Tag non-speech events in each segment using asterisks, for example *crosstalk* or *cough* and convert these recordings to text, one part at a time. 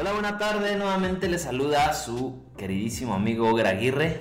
Hola, buena tarde. Nuevamente le saluda su queridísimo amigo Graguirre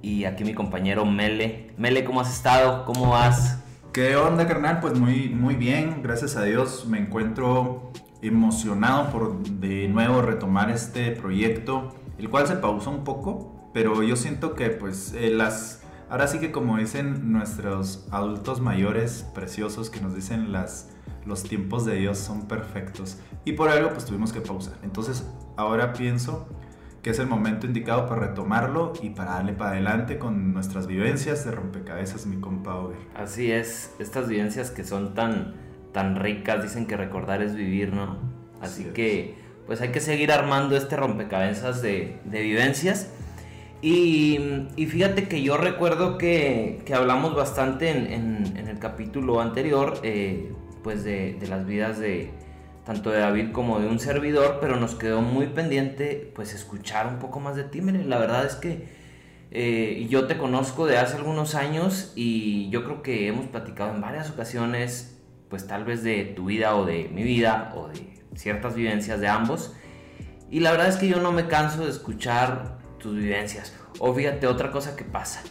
y aquí mi compañero Mele. Mele, ¿cómo has estado? ¿Cómo vas? ¿Qué onda, carnal? Pues muy, muy bien, gracias a Dios. Me encuentro emocionado por de nuevo retomar este proyecto, el cual se pausó un poco, pero yo siento que pues eh, las... Ahora sí que como dicen nuestros adultos mayores preciosos que nos dicen las los tiempos de Dios son perfectos. Y por algo pues tuvimos que pausar. Entonces ahora pienso que es el momento indicado para retomarlo y para darle para adelante con nuestras vivencias de rompecabezas, mi compa Over. Así es, estas vivencias que son tan, tan ricas, dicen que recordar es vivir, ¿no? Así, que pues hay que seguir armando este rompecabezas de, de vivencias. Y, y, fíjate que yo recuerdo que, que hablamos bastante en, en, en, el capítulo anterior, eh, pues de, las vidas de tanto de David como de un servidor, pero nos quedó muy pendiente pues escuchar un poco más de ti. Miren, la verdad es que eh, yo te conozco de hace algunos años y yo creo que hemos platicado en varias ocasiones, pues tal vez de tu vida o de mi vida o de ciertas vivencias de ambos. Y la verdad es que yo no me canso de escuchar tus vivencias. O fíjate, otra cosa que pasa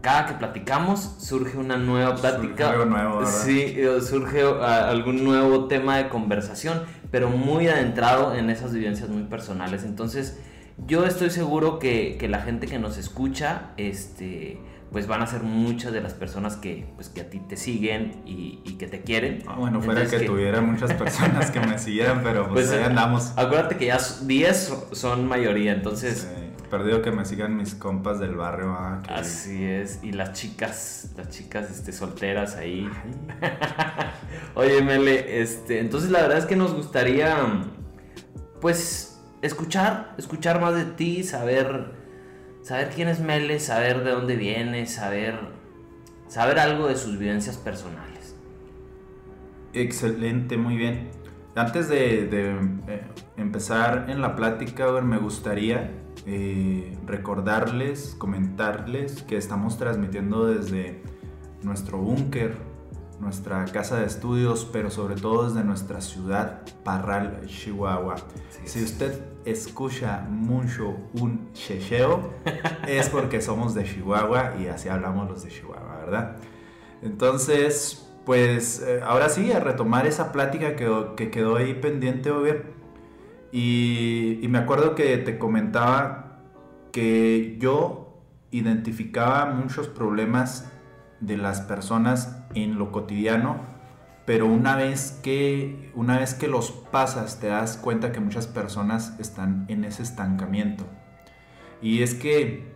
cada que platicamos surge una nueva plática. Surge algo nuevo, ¿verdad? Sí, surge algún nuevo tema de conversación, pero muy adentrado en esas vivencias muy personales. Entonces, yo estoy seguro que, que la gente que nos escucha, este, pues van a ser muchas de las personas que, pues, que a ti te siguen y, y que te quieren. Ah, bueno, fuera Entonces, que, que, tuviera muchas personas que me siguieran, pero pues, pues ahí andamos. Acuérdate que ya 10 son mayoría, entonces... Sí perdido que me sigan mis compas del barrio. Ah. Así es, y las chicas, las chicas este, solteras ahí. *laughs* Oye, Mele, este, entonces la verdad es que nos gustaría, pues, escuchar, escuchar más de ti, saber, saber quién es Mele, saber de dónde viene, saber, saber algo de sus vivencias personales. Excelente, muy bien. Antes de, de eh, empezar en la plática, me gustaría eh, recordarles, comentarles que estamos transmitiendo desde nuestro búnker, nuestra casa de estudios, pero sobre todo desde nuestra ciudad, Parral, Chihuahua. Sí, si usted escucha mucho un checheo, *laughs* es porque somos de Chihuahua y así hablamos los de Chihuahua, ¿verdad? Entonces, pues eh, ahora sí, a retomar esa plática que, que quedó ahí pendiente, y, me acuerdo que te comentaba que yo identificaba muchos problemas de las personas en lo cotidiano, pero una vez que una vez que los pasas te das cuenta que muchas personas están en ese estancamiento. Y es que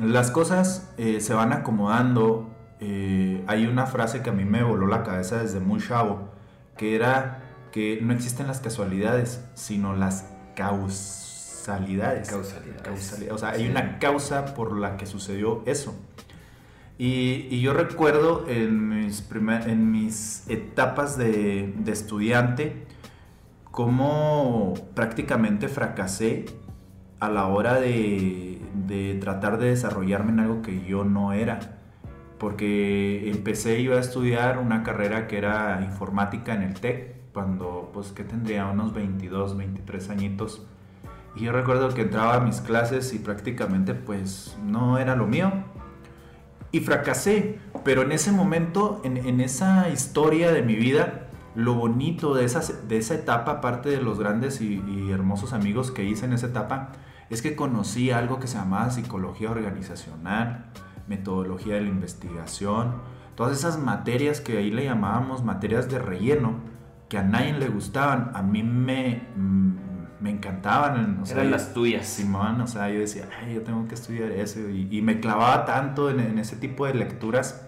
las cosas eh, se van acomodando. Eh, hay una frase que a mí me voló la cabeza desde muy chavo, que era que no existen las casualidades, sino las causalidades. Causalidades. O sea, hay una causa por la que sucedió eso. Y, y yo recuerdo en mis, primer, en mis etapas de, de estudiante cómo prácticamente fracasé a la hora de, de, tratar de desarrollarme en algo que yo no era. Porque empecé yo a estudiar una carrera que era informática en el TEC cuando, pues, que tendría unos 22, 23 añitos. Y yo recuerdo que entraba a mis clases y prácticamente, pues, no era lo mío. Y fracasé, pero en ese momento, en, en esa historia de mi vida, lo bonito de esa, de esa etapa, aparte de los grandes y, y, hermosos amigos que hice en esa etapa, es que conocí algo que se llamaba psicología organizacional, metodología de la investigación, todas esas materias que ahí le llamábamos materias de relleno, que a nadie le gustaban, a mí me, mm, me encantaban. O sea, Eran las tuyas. Simón, o sea, yo decía, ay, yo tengo que estudiar eso. Y, y me clavaba tanto en, en, ese tipo de lecturas.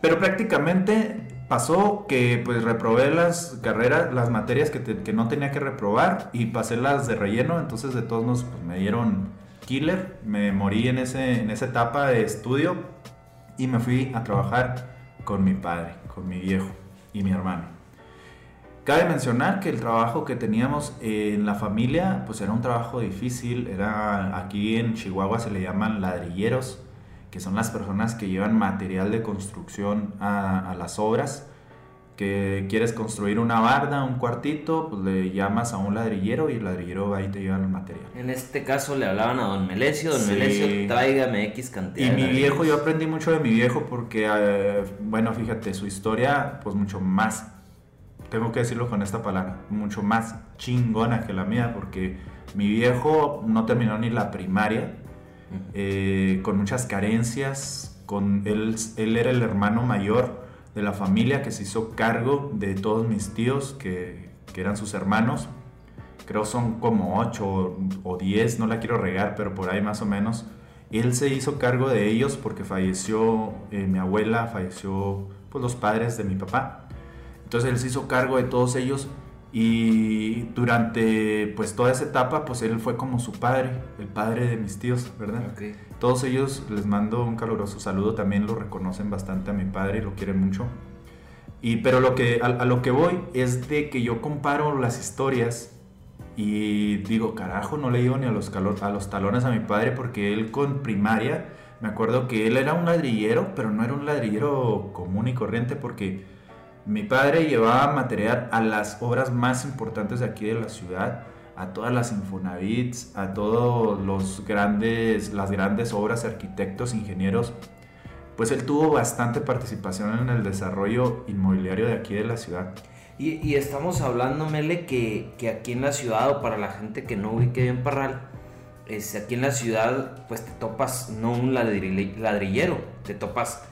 Pero prácticamente pasó que pues reprobé las carreras, las materias que, te, que no tenía que reprobar y pasé las de relleno. Entonces de todos modos pues, me dieron killer. Me morí en, ese, en esa etapa de estudio y me fui a trabajar con mi padre, con mi viejo y mi hermano. Cabe mencionar que el trabajo que teníamos en la familia, pues era un trabajo difícil. Era aquí en Chihuahua se le llaman ladrilleros, que son las personas que llevan material de construcción a, a las obras, que quieres construir una barda, un cuartito, pues le llamas a un ladrillero y el ladrillero va y te lleva el material. En este caso le hablaban a don Melesio, don Melesio, tráigame X cantidad. Y mi viejo, yo aprendí mucho de mi viejo porque, eh, bueno, fíjate, su historia, pues mucho más, tengo que decirlo con esta palabra, mucho más chingona que la mía, porque mi viejo no terminó ni la primaria, eh, con muchas carencias, con él, él era el hermano mayor de la familia que se hizo cargo de todos mis tíos que, que eran sus hermanos. Creo son como 8 o 10, no la quiero regar, pero por ahí más o menos. Él se hizo cargo de ellos porque falleció eh, mi abuela, falleció pues, los padres de mi papá. Entonces él se hizo cargo de todos ellos y durante pues toda esa etapa pues él fue como su padre, el padre de mis tíos, ¿verdad? Todos ellos les mando un caluroso saludo, también lo reconocen bastante a mi padre y lo quieren mucho. Y pero lo que a, lo que voy es de que yo comparo las historias y digo, carajo, no le digo ni a los, a los talones a mi padre porque él con primaria, me acuerdo que él era un ladrillero, pero no era un ladrillero común y corriente porque mi padre llevaba material a las obras más importantes de aquí de la ciudad, a todas las Infonavits, a todos los grandes, las grandes obras, arquitectos, ingenieros. Pues él tuvo bastante participación en el desarrollo inmobiliario de aquí de la ciudad. Y, estamos hablando, Mele, que, que, aquí en la ciudad, o para la gente que no ubique bien Parral, es, aquí en la ciudad, pues te topas no un ladrillero, te topas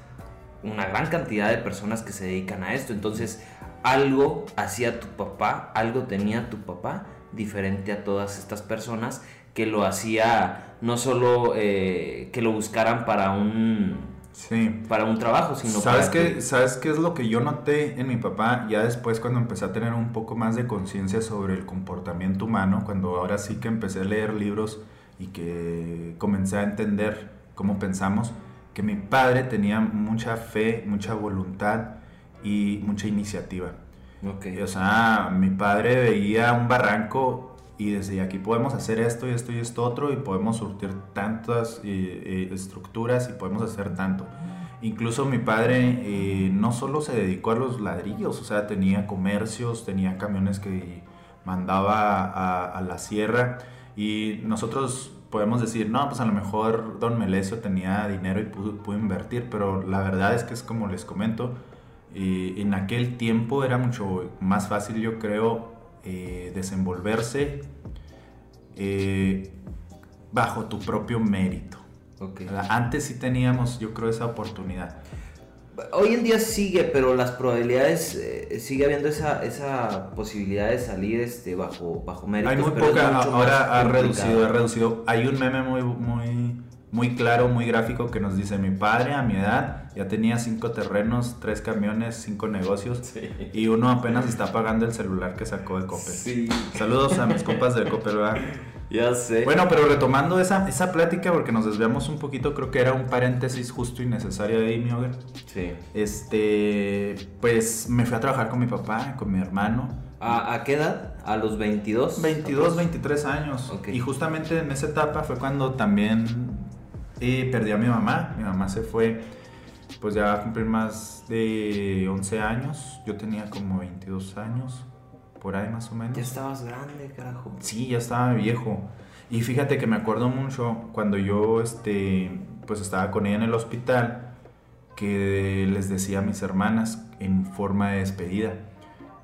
una gran cantidad de personas que se dedican a esto. Entonces, algo hacía tu papá, algo tenía tu papá diferente a todas estas personas que lo hacía no solo eh, que lo buscaran para un sí. para un trabajo, sino ¿Sabes para qué, ¿Sabes qué es lo que yo noté en mi papá ya después cuando empecé a tener un poco más de conciencia sobre el comportamiento humano, cuando ahora sí que empecé a leer libros y que comencé a entender cómo pensamos? Que mi padre tenía mucha fe, mucha voluntad y mucha iniciativa. Okay. o sea, mi padre veía un barranco y decía, aquí podemos hacer esto y esto y esto otro y podemos surtir tantas eh, eh, estructuras y podemos hacer tanto. Incluso mi padre eh, no solo se dedicó a los ladrillos, o sea, tenía comercios, tenía camiones que mandaba a, a la sierra y nosotros podemos decir, no, pues a lo mejor don Melesio tenía dinero y pudo, invertir, pero la verdad es que es como les comento, en aquel tiempo era mucho más fácil, yo creo, eh, desenvolverse eh, bajo tu propio mérito. Antes sí teníamos, yo creo, esa oportunidad. Hoy en día sigue, pero las probabilidades, eh, sigue habiendo esa, esa posibilidad de salir este, bajo, bajo méritos. Hay muy poca, ahora ha reducido, ha reducido. Hay un meme muy, muy, muy claro, muy gráfico que nos dice, mi padre a mi edad ya tenía cinco terrenos, tres camiones, cinco negocios *laughs* y uno apenas está pagando el celular que sacó de Coppel. Saludos a mis compas de Coppel, ¿verdad? Ya sé. Bueno, pero retomando esa, esa plática, porque nos desviamos un poquito, creo que era un paréntesis justo y necesario de mi hogar. Sí. Este, pues me fui a trabajar con mi papá, con mi hermano. ¿A, qué edad? ¿A los 22? 22, 23 años. Y justamente en esa etapa fue cuando también eh, perdí a mi mamá. Mi mamá se fue, pues ya a cumplir más de 11 años. Yo tenía como 22 años por ahí más o menos. Ya estabas grande, carajo. Sí, ya estaba viejo. Y fíjate que me acuerdo mucho cuando yo este, pues estaba con ella en el hospital, que les decía a mis hermanas en forma de despedida,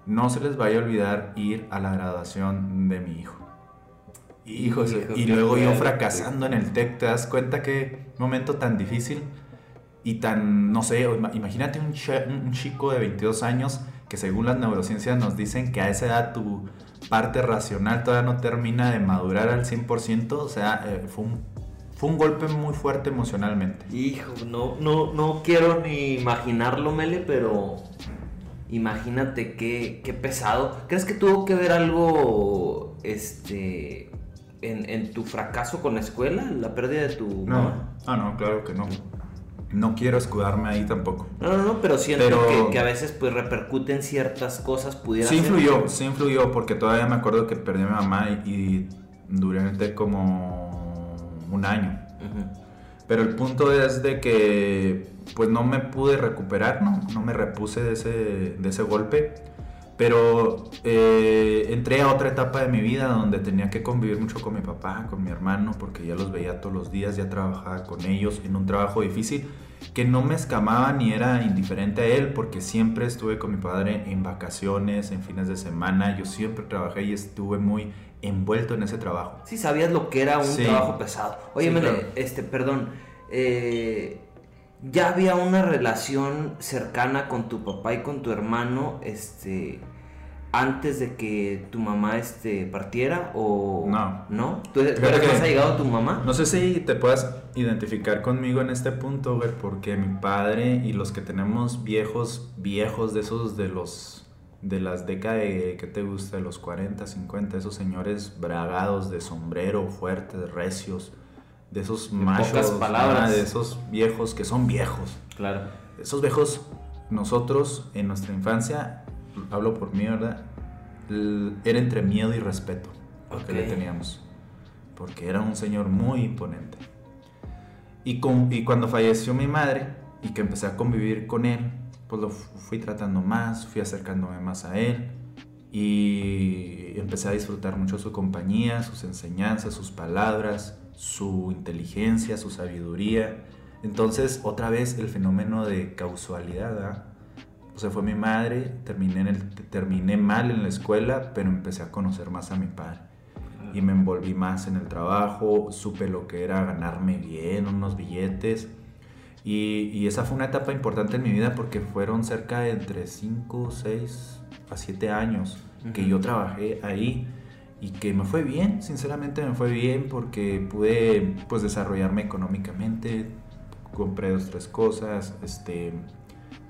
no se les vaya a olvidar ir a la graduación de mi hijo. Hijos, y luego yo fracasando en el TEC, ¿te das cuenta qué momento tan difícil? Y tan, no sé, imagínate un, un chico de 22 años que según las neurociencias nos dicen que a esa edad tu parte racional todavía no termina de madurar al 100%, o sea, eh, fue, un, fue un golpe muy fuerte emocionalmente. Hijo, no, no, no quiero ni imaginarlo, Mele, pero imagínate qué, qué pesado. ¿Crees que tuvo que ver algo este, en, en, tu fracaso con la escuela, la pérdida de tu... No, ah, no, claro que no no quiero escudarme ahí tampoco. No, no, no, pero siento Que, a veces pues repercuten ciertas cosas, pudiera Sí influyó, sí influyó, porque todavía me acuerdo que perdí a mi mamá y, duré como un año. Pero el punto es de que pues no me pude recuperar, no, no me repuse de ese, de ese golpe. Pero eh, entré a otra etapa de mi vida donde tenía que convivir mucho con mi papá, con mi hermano, porque ya los veía todos los días, ya trabajaba con ellos en un trabajo difícil que no me escamaba ni era indiferente a él, porque siempre estuve con mi padre en vacaciones, en fines de semana, yo siempre trabajé y estuve muy envuelto en ese trabajo. Sí, sabías lo que era un trabajo pesado. Oye, este, perdón, eh, ya había una relación cercana con tu papá y con tu hermano, este, antes de que tu mamá este, partiera o no no tú, eres, has llegado tu mamá no sé si te puedas identificar conmigo en este punto güey porque mi padre y los que tenemos viejos viejos de esos de los de las décadas que te gusta de los 40 50 esos señores bragados de sombrero fuertes recios de esos machos, palabras. de esos viejos que son viejos. Claro. Esos viejos, nosotros en nuestra infancia, hablo por mí, ¿verdad? Era entre miedo y respeto que le teníamos. Porque era un señor muy imponente. Y, con, y cuando falleció mi madre y que empecé a convivir con él, pues lo fui tratando más, fui acercándome más a él y empecé a disfrutar mucho su compañía, sus enseñanzas, sus palabras, su inteligencia, su sabiduría. Entonces, otra vez el fenómeno de causalidad. O sea, fue mi madre, terminé, en el, terminé mal en la escuela, pero empecé a conocer más a mi padre. Y me envolví más en el trabajo, supe lo que era ganarme bien, unos billetes. Y, y esa fue una etapa importante en mi vida porque fueron cerca de entre 5, 6 a 7 años que yo trabajé ahí y que me fue bien, sinceramente me fue bien porque pude pues desarrollarme económicamente, compré dos, tres cosas, este,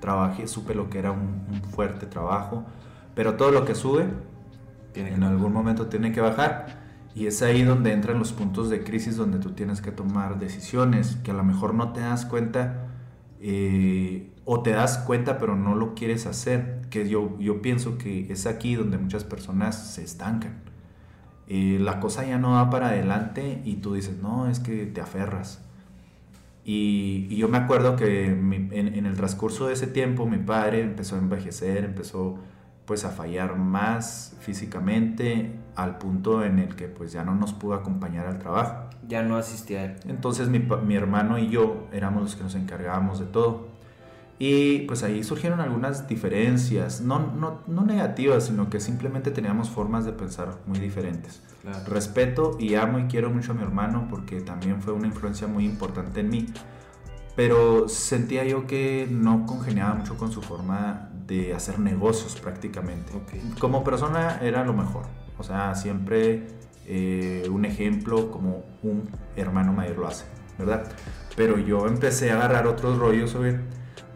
trabajé, supe lo que era un, fuerte trabajo, pero todo lo que sube en algún momento tiene que bajar y es ahí donde entran los puntos de crisis donde tú tienes que tomar decisiones que a lo mejor no te das cuenta eh, o te das cuenta pero no lo quieres hacer, que yo, yo pienso que es aquí donde muchas personas se estancan la cosa ya no va para adelante y tú dices, no, es que te aferras. Y, yo me acuerdo que en, en, el transcurso de ese tiempo mi padre empezó a envejecer, empezó pues a fallar más físicamente al punto en el que pues ya no nos pudo acompañar al trabajo. Ya no asistía a él. Entonces mi, mi hermano y yo éramos los que nos encargábamos de todo. Y pues ahí surgieron algunas diferencias, no, no, no negativas, sino que simplemente teníamos formas de pensar muy diferentes. Respeto y amo y quiero mucho a mi hermano porque también fue una influencia muy importante en mí, pero sentía yo que no congeniaba mucho con su forma de hacer negocios prácticamente. Como persona era lo mejor, o sea, siempre eh, un ejemplo como un hermano mayor lo hace, ¿verdad? Pero yo empecé a agarrar otros rollos sobre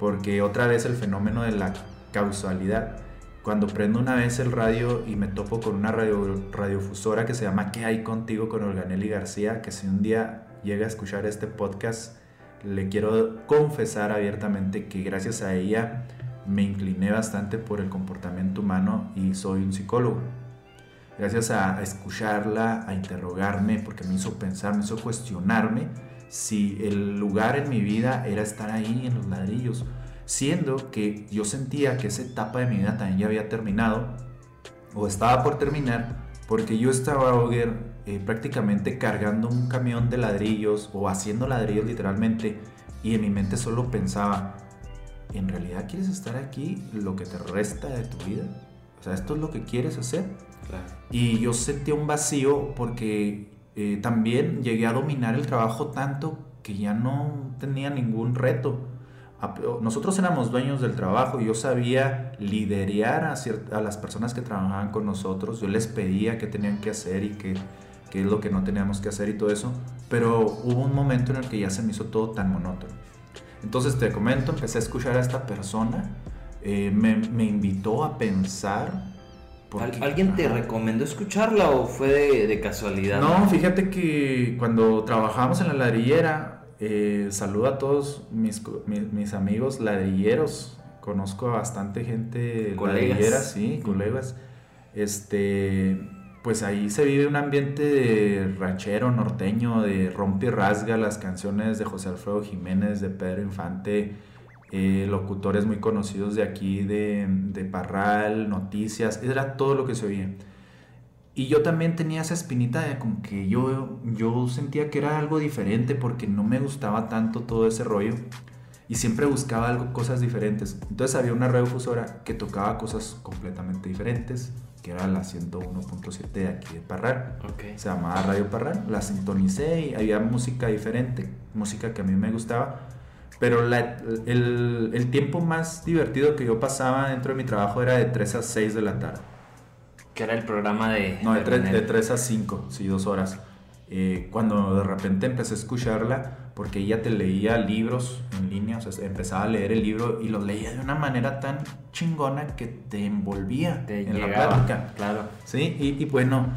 porque otra vez el fenómeno de la causalidad. Cuando prendo una vez el radio y me topo con una radio, radiofusora que se llama ¿Qué hay contigo con Olganelli García? Que si un día llega a escuchar este podcast, le quiero confesar abiertamente que gracias a ella me incliné bastante por el comportamiento humano y soy un psicólogo. Gracias a escucharla, a interrogarme, porque me hizo pensar, me hizo cuestionarme si el lugar en mi vida era estar ahí en los ladrillos, siendo que yo sentía que esa etapa de mi vida también ya había terminado o estaba por terminar porque yo estaba eh, prácticamente cargando un camión de ladrillos o haciendo ladrillos literalmente y en mi mente solo pensaba, ¿en realidad quieres estar aquí lo que te resta de tu vida? O sea, ¿esto es lo que quieres hacer? Y yo sentía un vacío porque eh, también llegué a dominar el trabajo tanto que ya no tenía ningún reto. Nosotros éramos dueños del trabajo, y yo sabía liderar a, a, las personas que trabajaban con nosotros, yo les pedía qué tenían que hacer y qué, qué es lo que no teníamos que hacer y todo eso, pero hubo un momento en el que ya se me hizo todo tan monótono. Entonces te comento, empecé a escuchar a esta persona, eh, me invitó a pensar ¿Alguien te recomendó escucharla o fue de, casualidad? No, fíjate que cuando trabajábamos en la ladrillera, eh, saludo a todos mis, mis, amigos ladrilleros. Conozco a bastante gente colegas. ladrillera, sí, colegas. Este, pues ahí se vive un ambiente de ranchero, norteño, de rompe y rasga, las canciones de José Alfredo Jiménez, de Pedro Infante, eh, locutores muy conocidos de aquí, de, de Parral, noticias, era todo lo que se oía. Y yo también tenía esa espinita de como que yo, yo sentía que era algo diferente porque no me gustaba tanto todo ese rollo y siempre buscaba algo, cosas diferentes. Entonces había una radiodifusora que tocaba cosas completamente diferentes, que era la 101.7 de aquí de Parral. Se llamaba Radio Parral. La sintonicé y había música diferente, música que a mí me gustaba. Pero el, el tiempo más divertido que yo pasaba dentro de mi trabajo era de 3 a 6 de la tarde. Que era el programa de... No, de, 3, a 5, sí, dos horas. Eh, cuando de repente empecé a escucharla, porque ella te leía libros en línea, o sea, empezaba a leer el libro y lo leía de una manera tan chingona que te envolvía en la plática. Claro. Sí, y, bueno,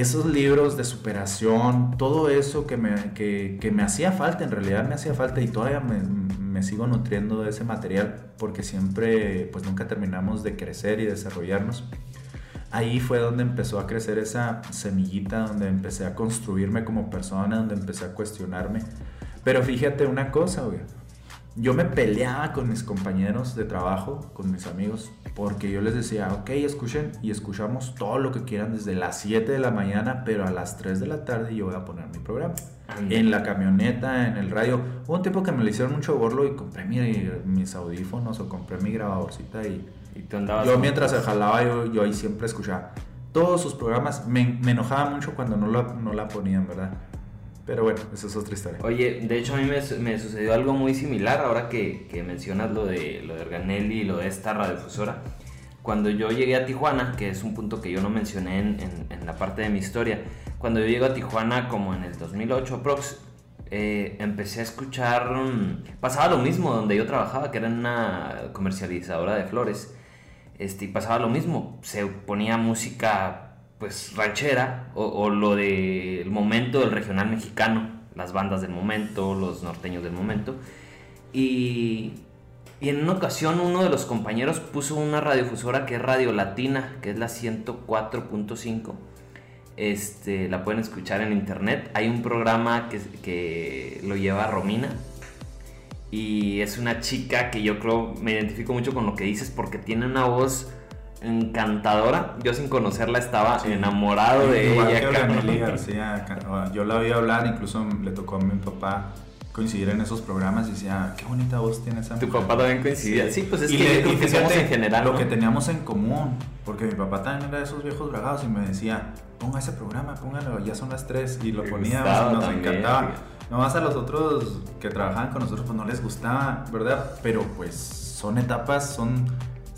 esos libros de superación, todo eso que me, que, me hacía falta, en realidad me hacía falta y todavía me, me, sigo nutriendo de ese material porque siempre, pues nunca terminamos de crecer y desarrollarnos ahí fue donde empezó a crecer esa semillita, donde empecé a construirme como persona, donde empecé a cuestionarme. Pero fíjate una cosa, güey. Yo me peleaba con mis compañeros de trabajo, con mis amigos, porque yo les decía, ok, escuchen y escuchamos todo lo que quieran desde las 7 de la mañana, pero a las 3 de la tarde yo voy a poner mi programa. En la camioneta, en el radio. Hubo un tiempo que me le hicieron mucho borlo y compré mis audífonos o compré mi grabadorcita y yo mientras se jalaba, yo, yo, ahí siempre escuchaba todos sus programas. Me, me enojaba mucho cuando no la, no la ponían, ¿verdad? Pero bueno, esa es otra historia. Oye, de hecho a mí me, me sucedió algo muy similar ahora que, que, mencionas lo de, lo de Organelli y lo de esta radiodifusora. Cuando yo llegué a Tijuana, que es un punto que yo no mencioné en, en, en la parte de mi historia, cuando yo llego a Tijuana como en el 2008 aprox, eh, empecé a escuchar, mm, pasaba lo mismo donde yo trabajaba, que era una comercializadora de flores este, y pasaba lo mismo, se ponía música pues ranchera o, lo del momento del regional mexicano, las bandas del momento, los norteños del momento. Y, y, en una ocasión uno de los compañeros puso una radiodifusora que es Radio Latina, que es la 104.5. Este, la pueden escuchar en internet. Hay un programa que, que lo lleva Romina, y es una chica que yo creo me identifico mucho con lo que dices porque tiene una voz encantadora. Yo sin conocerla estaba enamorado de ella. yo la vi hablar, incluso le tocó a mi papá coincidir en esos programas y decía, qué bonita voz tiene esa Tu papá también coincidía. Sí, pues es que, en general. Lo que teníamos en común, porque mi papá también era de esos viejos bragados y me decía, ponga ese programa, póngalo, ya son las tres. Y lo poníamos, nos encantaba. Nomás a los otros que trabajaban con nosotros pues no les gustaba, ¿verdad? Pero pues son etapas, son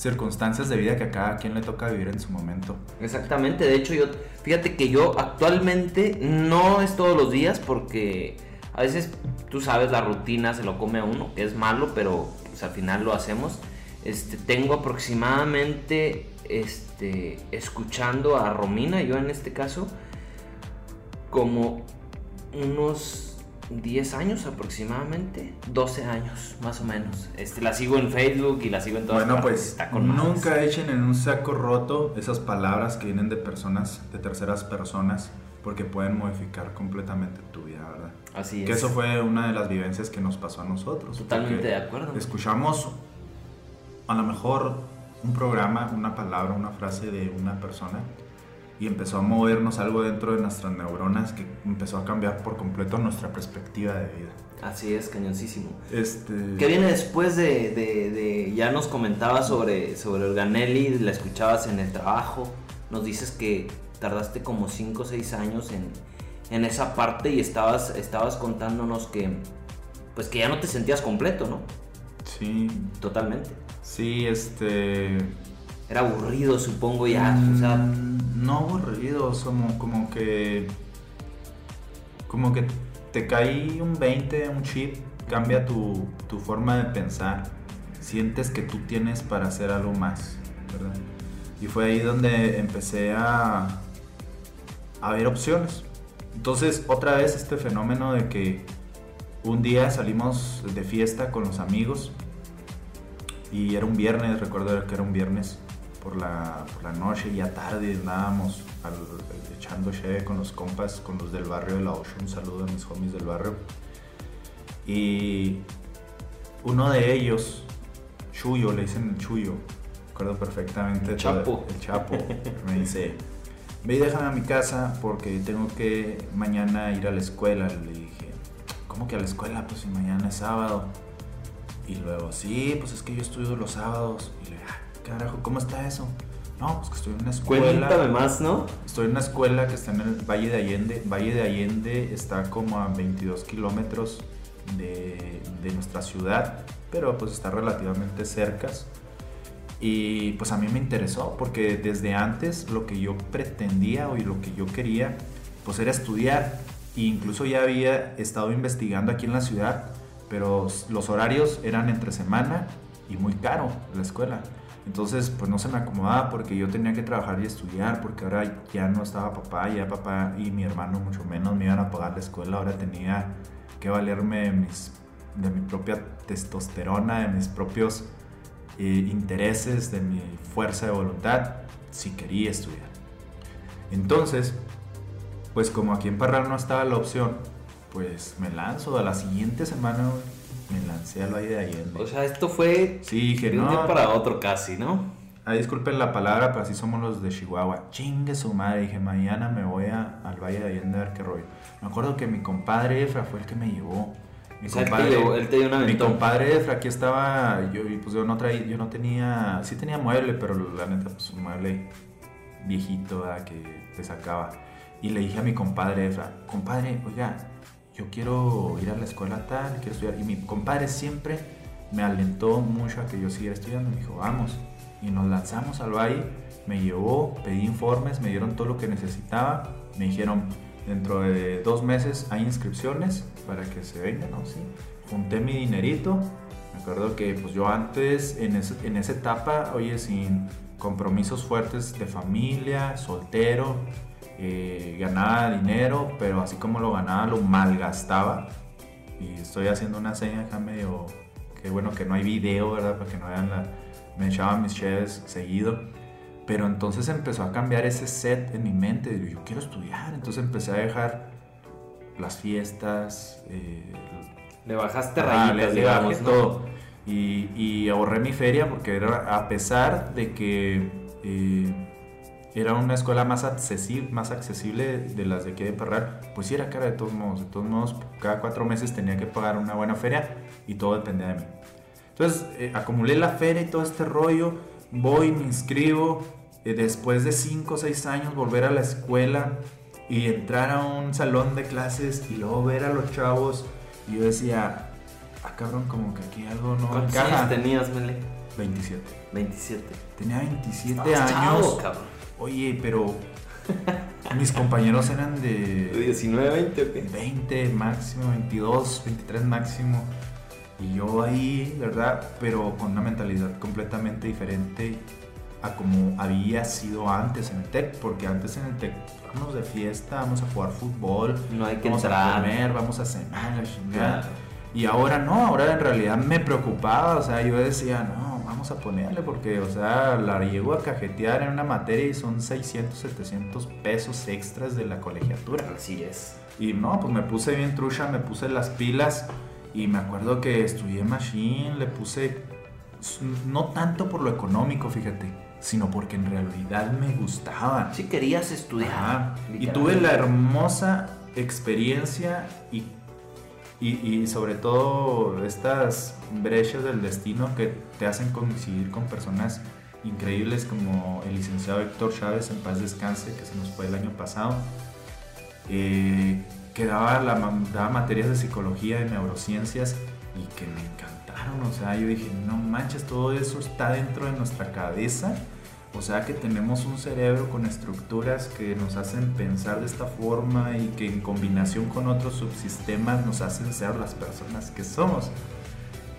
circunstancias de vida que a cada quien le toca vivir en su momento. Exactamente, de hecho yo, fíjate que yo actualmente no es todos los días porque a veces tú sabes la rutina se lo come a uno, que es malo, pero pues, al final lo hacemos. Este, tengo aproximadamente este, escuchando a Romina, yo en este caso, como unos 10 años aproximadamente, 12 años más o menos. Este, la sigo en Facebook y la sigo en todas Bueno, pues nunca echen en un saco roto esas palabras que vienen de personas, de terceras personas, porque pueden modificar completamente tu vida, ¿verdad? Así es. Que eso fue una de las vivencias que nos pasó a nosotros. Totalmente de acuerdo. Escuchamos a lo mejor un programa, una palabra, una frase de una persona y empezó a movernos algo dentro de nuestras neuronas que empezó a cambiar por completo nuestra perspectiva de vida. Así es, cañoncísimo. Este... ¿Qué viene después de, de, ya nos comentabas sobre, sobre Organelli, la escuchabas en el trabajo, nos dices que tardaste como 5 o 6 años en, en, esa parte y estabas, estabas contándonos que, pues que ya no te sentías completo, ¿no? Sí. Totalmente. Sí, este era aburrido, supongo ya. o sea, mm, no aburrido, como, como que. Como que te caí un 20, un chip, cambia tu, tu forma de pensar. Sientes que tú tienes para hacer algo más, ¿verdad? Y fue ahí donde empecé a, a ver opciones. Entonces, otra vez este fenómeno de que un día salimos de fiesta con los amigos y era un viernes, recuerdo que era un viernes, por la, por la noche, ya tarde, andábamos echando cheve con los compas, con los del barrio de la Ocho. Un saludo a mis homies del barrio. Y uno de ellos, Chuyo, le dicen el Chuyo, recuerdo perfectamente. El Chapo. El Chapo, me dice, ve y déjame a mi casa porque tengo que mañana ir a la escuela. Le dije, ¿cómo que a la escuela? Pues si mañana es sábado. Y luego, sí, pues es que yo estudio los sábados. Y le dije, ah, carajo, ¿cómo está eso? No, pues que estoy en una escuela. Cuéntame más, ¿no? Estoy en una escuela que está en el Valle de Allende. Valle de Allende está como a 22 kilómetros de, de nuestra ciudad, pero pues está relativamente cerca. Y pues a mí me interesó porque desde antes lo que yo pretendía o lo que yo quería pues era estudiar. E incluso ya había estado investigando aquí en la ciudad, pero los horarios eran entre semana y muy caro la escuela. Entonces, pues no se me acomodaba porque yo tenía que trabajar y estudiar, porque ahora ya no estaba papá, ya papá y mi hermano mucho menos me iban a pagar la escuela, ahora tenía que valerme mis, de mi propia testosterona, de mis propios eh, intereses, de mi fuerza de voluntad, si quería estudiar. Entonces, pues como aquí en Parral no estaba la opción, pues me lanzo a la siguiente semana, me lancé al Valle de Allende. O sea, esto fue sí, de un día para otro casi, ¿no? Ah, disculpen la palabra, pero así somos los de Chihuahua. Chingue su madre, dije, mañana me voy a, al Valle de Allende a ver qué rollo. Me acuerdo que mi compadre Efra fue el que me llevó. Mi O sea, él te compadre, él te dio una mi compadre Efra, aquí estaba, yo, pues yo no traía, yo no tenía, sí tenía mueble, pero la neta, pues un mueble viejito, ¿verdad? que te sacaba. Y le dije a mi compadre Efra, compadre, oiga, yo quiero ir a la escuela tal, quiero estudiar. Y mi compadre siempre me alentó mucho a que yo siguiera estudiando. Me dijo, vamos. Y nos lanzamos al valle, me llevó, pedí informes, me dieron todo lo que necesitaba. Me dijeron, dentro de dos meses hay inscripciones para que se vengan, ¿no? Sí. Junté mi dinerito. Me acuerdo que pues yo antes, en, ese- en esa etapa, oye, sin compromisos fuertes de familia, soltero, eh, ganaba dinero, pero así como lo ganaba, lo malgastaba. Y estoy haciendo una seña acá medio, que bueno que no hay video, ¿verdad? Para que no vean la... Me echaban mis cheves seguido. Pero entonces empezó a cambiar ese set en mi mente. Yo quiero estudiar. Entonces empecé a dejar las fiestas. eh, Le bajaste ah, rayitas, le- le bajé todo. Y, y ahorré mi feria porque era, a pesar de que eh, era una escuela más accesible, más accesible de las de aquí de Parral, pues sí era cara de todos modos. De todos modos, cada cuatro meses tenía que pagar una buena feria y todo dependía de mí. Entonces eh, acumulé la feria y todo este rollo, voy, me inscribo, eh, después de 5 o 6 años volver a la escuela y entrar a un salón de clases y luego ver a los chavos y yo decía, ah cabrón, como que aquí algo no ¿Cuántos años tenías, Mele? 27. 27. Tenía 27 Estabas chavo, años. cabrón. Oye, pero mis compañeros eran ¿De de 19, 20 o qué? 20 máximo, 22, 23 máximo. Y yo ahí, ¿verdad? Pero con una mentalidad completamente diferente a como había sido antes en el TEC. Porque antes en el TEC vamos de fiesta, vamos a jugar fútbol, No hay que vamos a entrar. comer, vamos a cenar, la chingada. Claro. Y ahora no, ahora en realidad me preocupaba, o sea, yo decía, no, vamos a ponerle porque, o sea, la llego a cajetear en una materia y son 600, 700 pesos extras de la colegiatura. Así es. Y no, pues me puse bien trucha, me puse las pilas y me acuerdo que estudié Machine, le puse, no tanto por lo económico, fíjate, sino porque en realidad me gustaba. Si querías estudiar. Ajá. Y tuve la hermosa experiencia y, y, sobre todo estas brechas del destino que te hacen coincidir con personas increíbles como el licenciado Héctor Chávez, en paz descanse, que se nos fue el año pasado, eh, que daba, la, daba materias de psicología y neurociencias y que me encantaron. O sea, yo dije, no manches, todo eso está dentro de nuestra cabeza. O sea que tenemos un cerebro con estructuras que nos hacen pensar de esta forma y que en combinación con otros subsistemas nos hacen ser las personas que somos.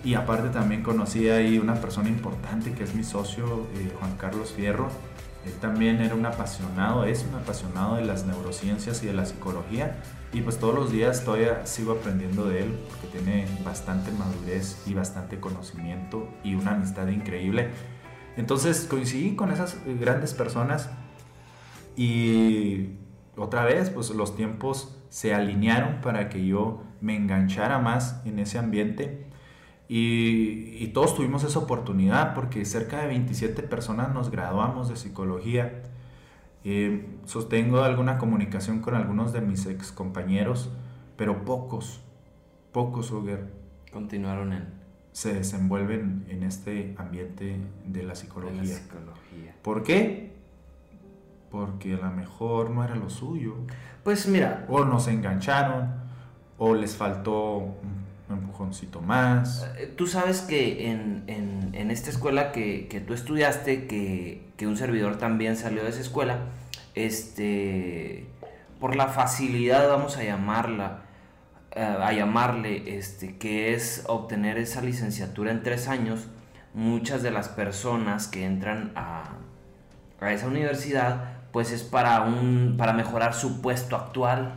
Y aparte también conocí ahí una persona importante que es mi socio, eh, Juan Carlos Fierro. Él también era un apasionado, es un apasionado de las neurociencias y de la psicología. Y pues todos los días todavía sigo aprendiendo de él porque tiene bastante madurez y bastante conocimiento y una amistad increíble. Entonces coincidí con esas eh, grandes personas Y otra vez, pues los tiempos se alinearon para que yo me enganchara más en ese ambiente. Y, todos tuvimos esa oportunidad porque cerca de 27 personas nos graduamos de psicología. Eh, sostengo alguna comunicación con algunos de mis ex compañeros, pero pocos, pocos, Oger, continuaron en... Se desenvuelven en este ambiente de la psicología. De la psicología. ¿Por qué? Porque a lo mejor no era lo suyo. Pues mira. O nos engancharon, o les faltó un empujoncito más. Eh, tú sabes que en, en, en esta escuela que, que tú estudiaste, que, que, un servidor también salió de esa escuela, este, por la facilidad, vamos a llamarla, a llamarle, este, que es obtener esa licenciatura en tres años, muchas de las personas que entran a, a esa universidad pues es para un para mejorar su puesto actual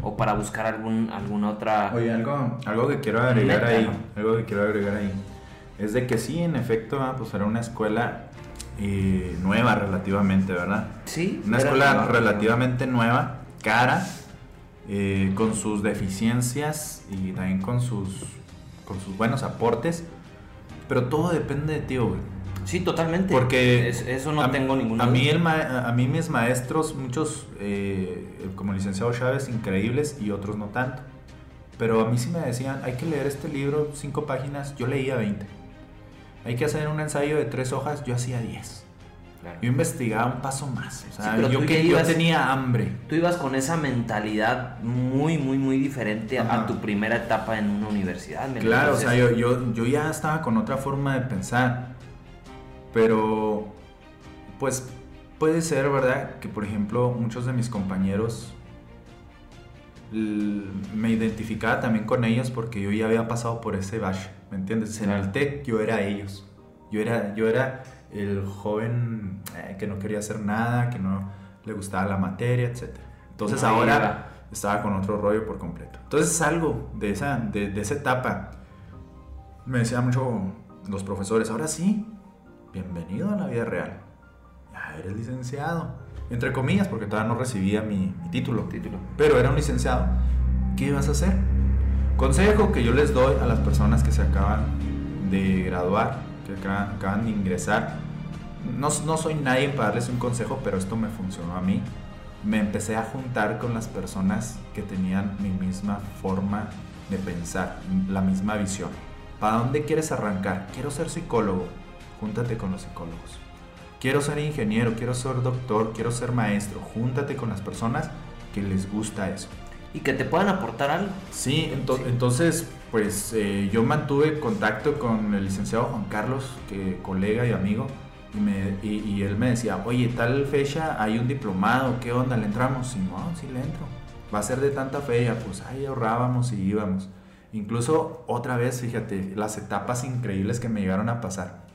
o para buscar algún alguna otra Oye, algo algo que quiero agregar ahí, algo que quiero agregar ahí es de que sí, en efecto, ah, pues era una escuela eh, nueva relativamente, ¿verdad? Sí. Una escuela relativamente nueva, cara, eh, con sus deficiencias y también con sus, con sus buenos aportes, pero todo depende de ti, güey. Sí, totalmente. Porque eso no tengo ninguna a mí, el a mí mis maestros, muchos eh, como licenciado Chávez, increíbles y otros no tanto. Pero a mí sí me decían, hay que leer este libro, cinco páginas, yo leía 20. Hay que hacer un ensayo de tres hojas, yo hacía 10. Yo investigaba un paso más. O sea, yo, que, yo tenía hambre. Tú ibas con esa mentalidad muy, muy, muy diferente a tu primera etapa en una universidad. Claro, o sea, yo, yo, yo ya estaba con otra forma de pensar. Pero, pues puede ser, ¿verdad? Que por ejemplo muchos de mis compañeros me identificaba también con ellos porque yo ya había pasado por ese bache, ¿me entiendes? En el TEC yo era ellos. Yo era, yo era el joven eh, que no quería hacer nada, que no le gustaba la materia, etc. Entonces ahora estaba con otro rollo por completo. Entonces algo de esa, de, de esa etapa. Me decían mucho los profesores, ahora sí, bienvenido a la vida real. Ya eres licenciado. Entre comillas, porque todavía no recibía mi, título. título. Pero era un licenciado. ¿Qué vas a hacer? Consejo que yo les doy a las personas que se acaban de graduar, que acaban, de ingresar. No, no soy nadie para darles un consejo, pero esto me funcionó a mí. Me empecé a juntar con las personas que tenían mi misma forma de pensar, la misma visión. ¿Para dónde quieres arrancar? Quiero ser psicólogo júntate con los psicólogos. Quiero ser ingeniero, quiero ser doctor, quiero ser maestro. Júntate con las personas que les gusta eso. Y que te puedan aportar algo. Sí, entonces, pues eh, yo mantuve contacto con el licenciado Juan Carlos, que colega y amigo, y, me, él me decía, oye, tal fecha hay un diplomado, ¿qué onda? ¿Le entramos? Y no, sí le entro. Va a ser de tanta fecha, pues ahí ahorrábamos y íbamos. Incluso otra vez, fíjate, las etapas increíbles que me llegaron a pasar.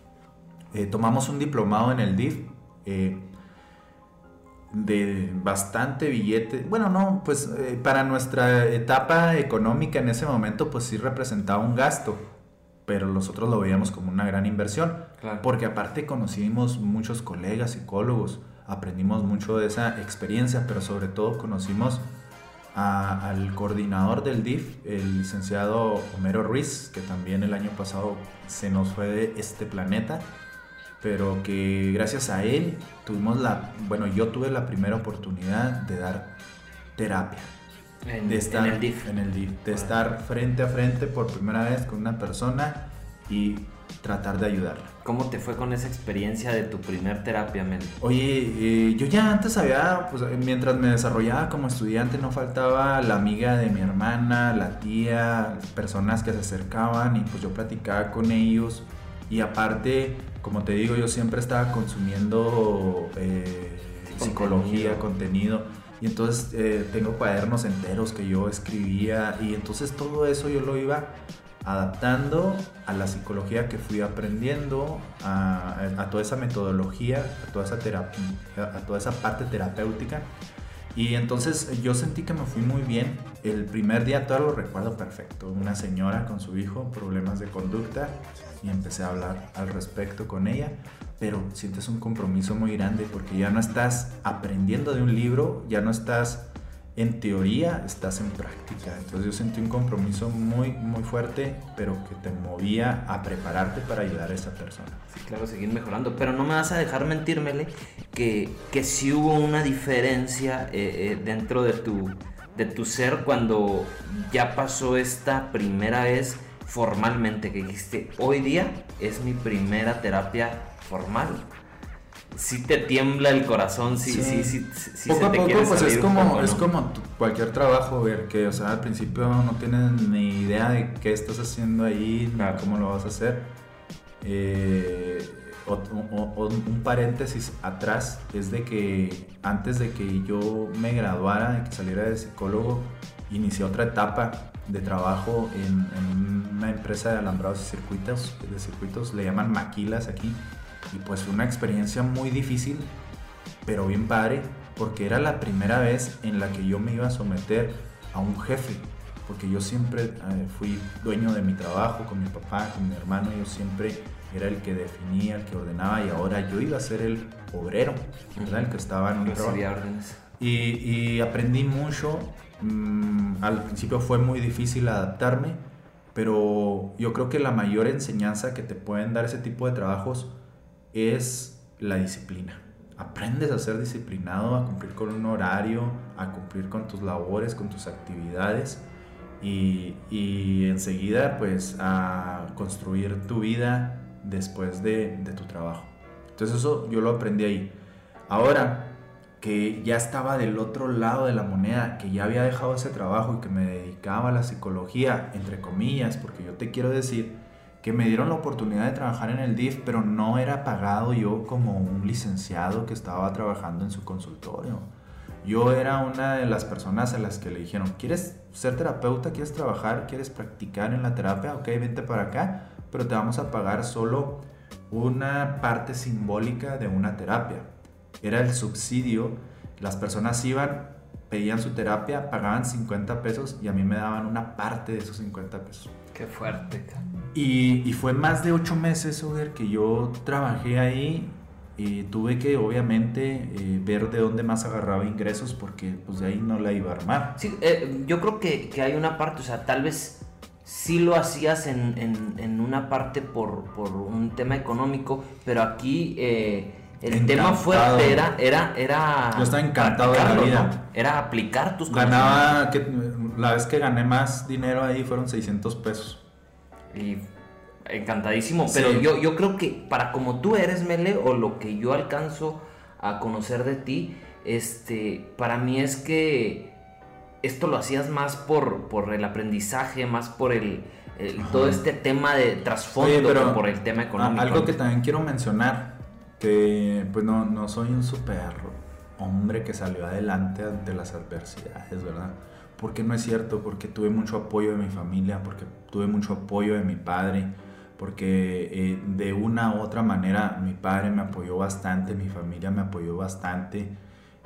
Eh, tomamos un diplomado en el DIF eh, de bastante billete. Bueno, no, pues eh, para nuestra etapa económica en ese momento, pues sí representaba un gasto, pero nosotros lo veíamos como una gran inversión, porque aparte conocimos muchos colegas psicólogos, aprendimos mucho de esa experiencia, pero sobre todo conocimos al coordinador del DIF, el licenciado Homero Ruiz, que también el año pasado se nos fue de este planeta pero que gracias a él tuvimos la, bueno, yo tuve la primera oportunidad de dar terapia. En, de estar, en el DIF. En el DIF, de estar frente a frente por primera vez con una persona y tratar de ayudarla. ¿Cómo te fue con esa experiencia de tu primer terapia, Mel? Oye, eh, yo ya antes había, pues mientras me desarrollaba como estudiante, no faltaba la amiga de mi hermana, la tía, personas que se acercaban y pues yo platicaba con ellos. Y aparte, como te digo, yo siempre estaba consumiendo eh, psicología, contenido. Y entonces eh, tengo cuadernos enteros que yo escribía. Y entonces todo eso yo lo iba adaptando a la psicología que fui aprendiendo, a, toda esa metodología, a toda esa, terapia, a toda esa parte terapéutica. Y entonces yo sentí que me fui muy bien. El primer día todo lo recuerdo perfecto. Una señora con su hijo, problemas de conducta, y empecé a hablar al respecto con ella. Pero sientes un compromiso muy grande porque ya no estás aprendiendo de un libro, ya no estás en teoría, estás en práctica. Entonces yo sentí un compromiso muy, muy fuerte, pero que te movía a prepararte para ayudar a esa persona. Sí, claro, seguir mejorando. Pero no me vas a dejar mentírmele que, que sí hubo una diferencia eh, eh, dentro de tu, de tu ser cuando ya pasó esta primera vez formalmente que dijiste, hoy día es mi primera terapia formal si te tiembla el corazón, sí, sí, sí, sí, poco a poco, pues es como, es como cualquier trabajo, ver que, o sea, al principio no tienes ni idea de qué estás haciendo ahí, ni cómo lo vas a hacer. Eh, un paréntesis atrás es de que antes de que yo me graduara, de que saliera de psicólogo, inicié otra etapa de trabajo en, en una empresa de alambrados y circuitos, de circuitos, le llaman maquilas aquí y pues fue una experiencia muy difícil, pero bien padre, porque era la primera vez en la que yo me iba a someter a un jefe, porque yo siempre eh, fui dueño de mi trabajo con mi papá, con mi hermano, yo siempre era el que definía, el que ordenaba y ahora yo iba a ser el obrero, ¿verdad? El que estaba en un trabajo. Y, y, aprendí mucho, mm, al principio fue muy difícil adaptarme, pero yo creo que la mayor enseñanza que te pueden dar ese tipo de trabajos es la disciplina. Aprendes a ser disciplinado, a cumplir con un horario, a cumplir con tus labores, con tus actividades y, y enseguida pues a construir tu vida después de, de tu trabajo. Entonces eso yo lo aprendí ahí. Ahora que ya estaba del otro lado de la moneda, que ya había dejado ese trabajo y que me dedicaba a la psicología, entre comillas, porque yo te quiero decir que me dieron la oportunidad de trabajar en el DIF, pero no era pagado yo como un licenciado que estaba trabajando en su consultorio. Yo era una de las personas a las que le dijeron, ¿quieres ser terapeuta? ¿Quieres trabajar? ¿Quieres practicar en la terapia? Ok, vente para acá, pero te vamos a pagar solo una parte simbólica de una terapia. Era el subsidio. Las personas iban, pedían su terapia, pagaban 50 pesos y a mí me daban una parte de esos 50 pesos. Qué fuerte. Y, y fue más de ocho meses, Oger, que yo trabajé ahí y tuve que obviamente eh, ver de dónde más agarraba ingresos porque pues de ahí no la iba a armar. Sí, eh, yo creo que, que, hay una parte, o sea, tal vez sí lo hacías en, en, en una parte por, por, un tema económico, pero aquí eh, el tema fuerte era, era, era... Yo estaba encantado de la vida. Era aplicar tus Ganaba, que, la vez que gané más dinero ahí fueron 600 pesos. Y encantadísimo, pero yo, yo creo que para como tú eres, Mele, o lo que yo alcanzo a conocer de ti, este, para mí es que esto lo hacías más por, por el aprendizaje, más por el, todo este tema de trasfondo pero por el tema económico. Algo que también quiero mencionar, que pues no, no soy un super hombre que salió adelante ante las adversidades, ¿verdad? porque no es cierto, porque tuve mucho apoyo de mi familia, porque tuve mucho apoyo de mi padre, porque eh, de una u otra manera mi padre me apoyó bastante, mi familia me apoyó bastante.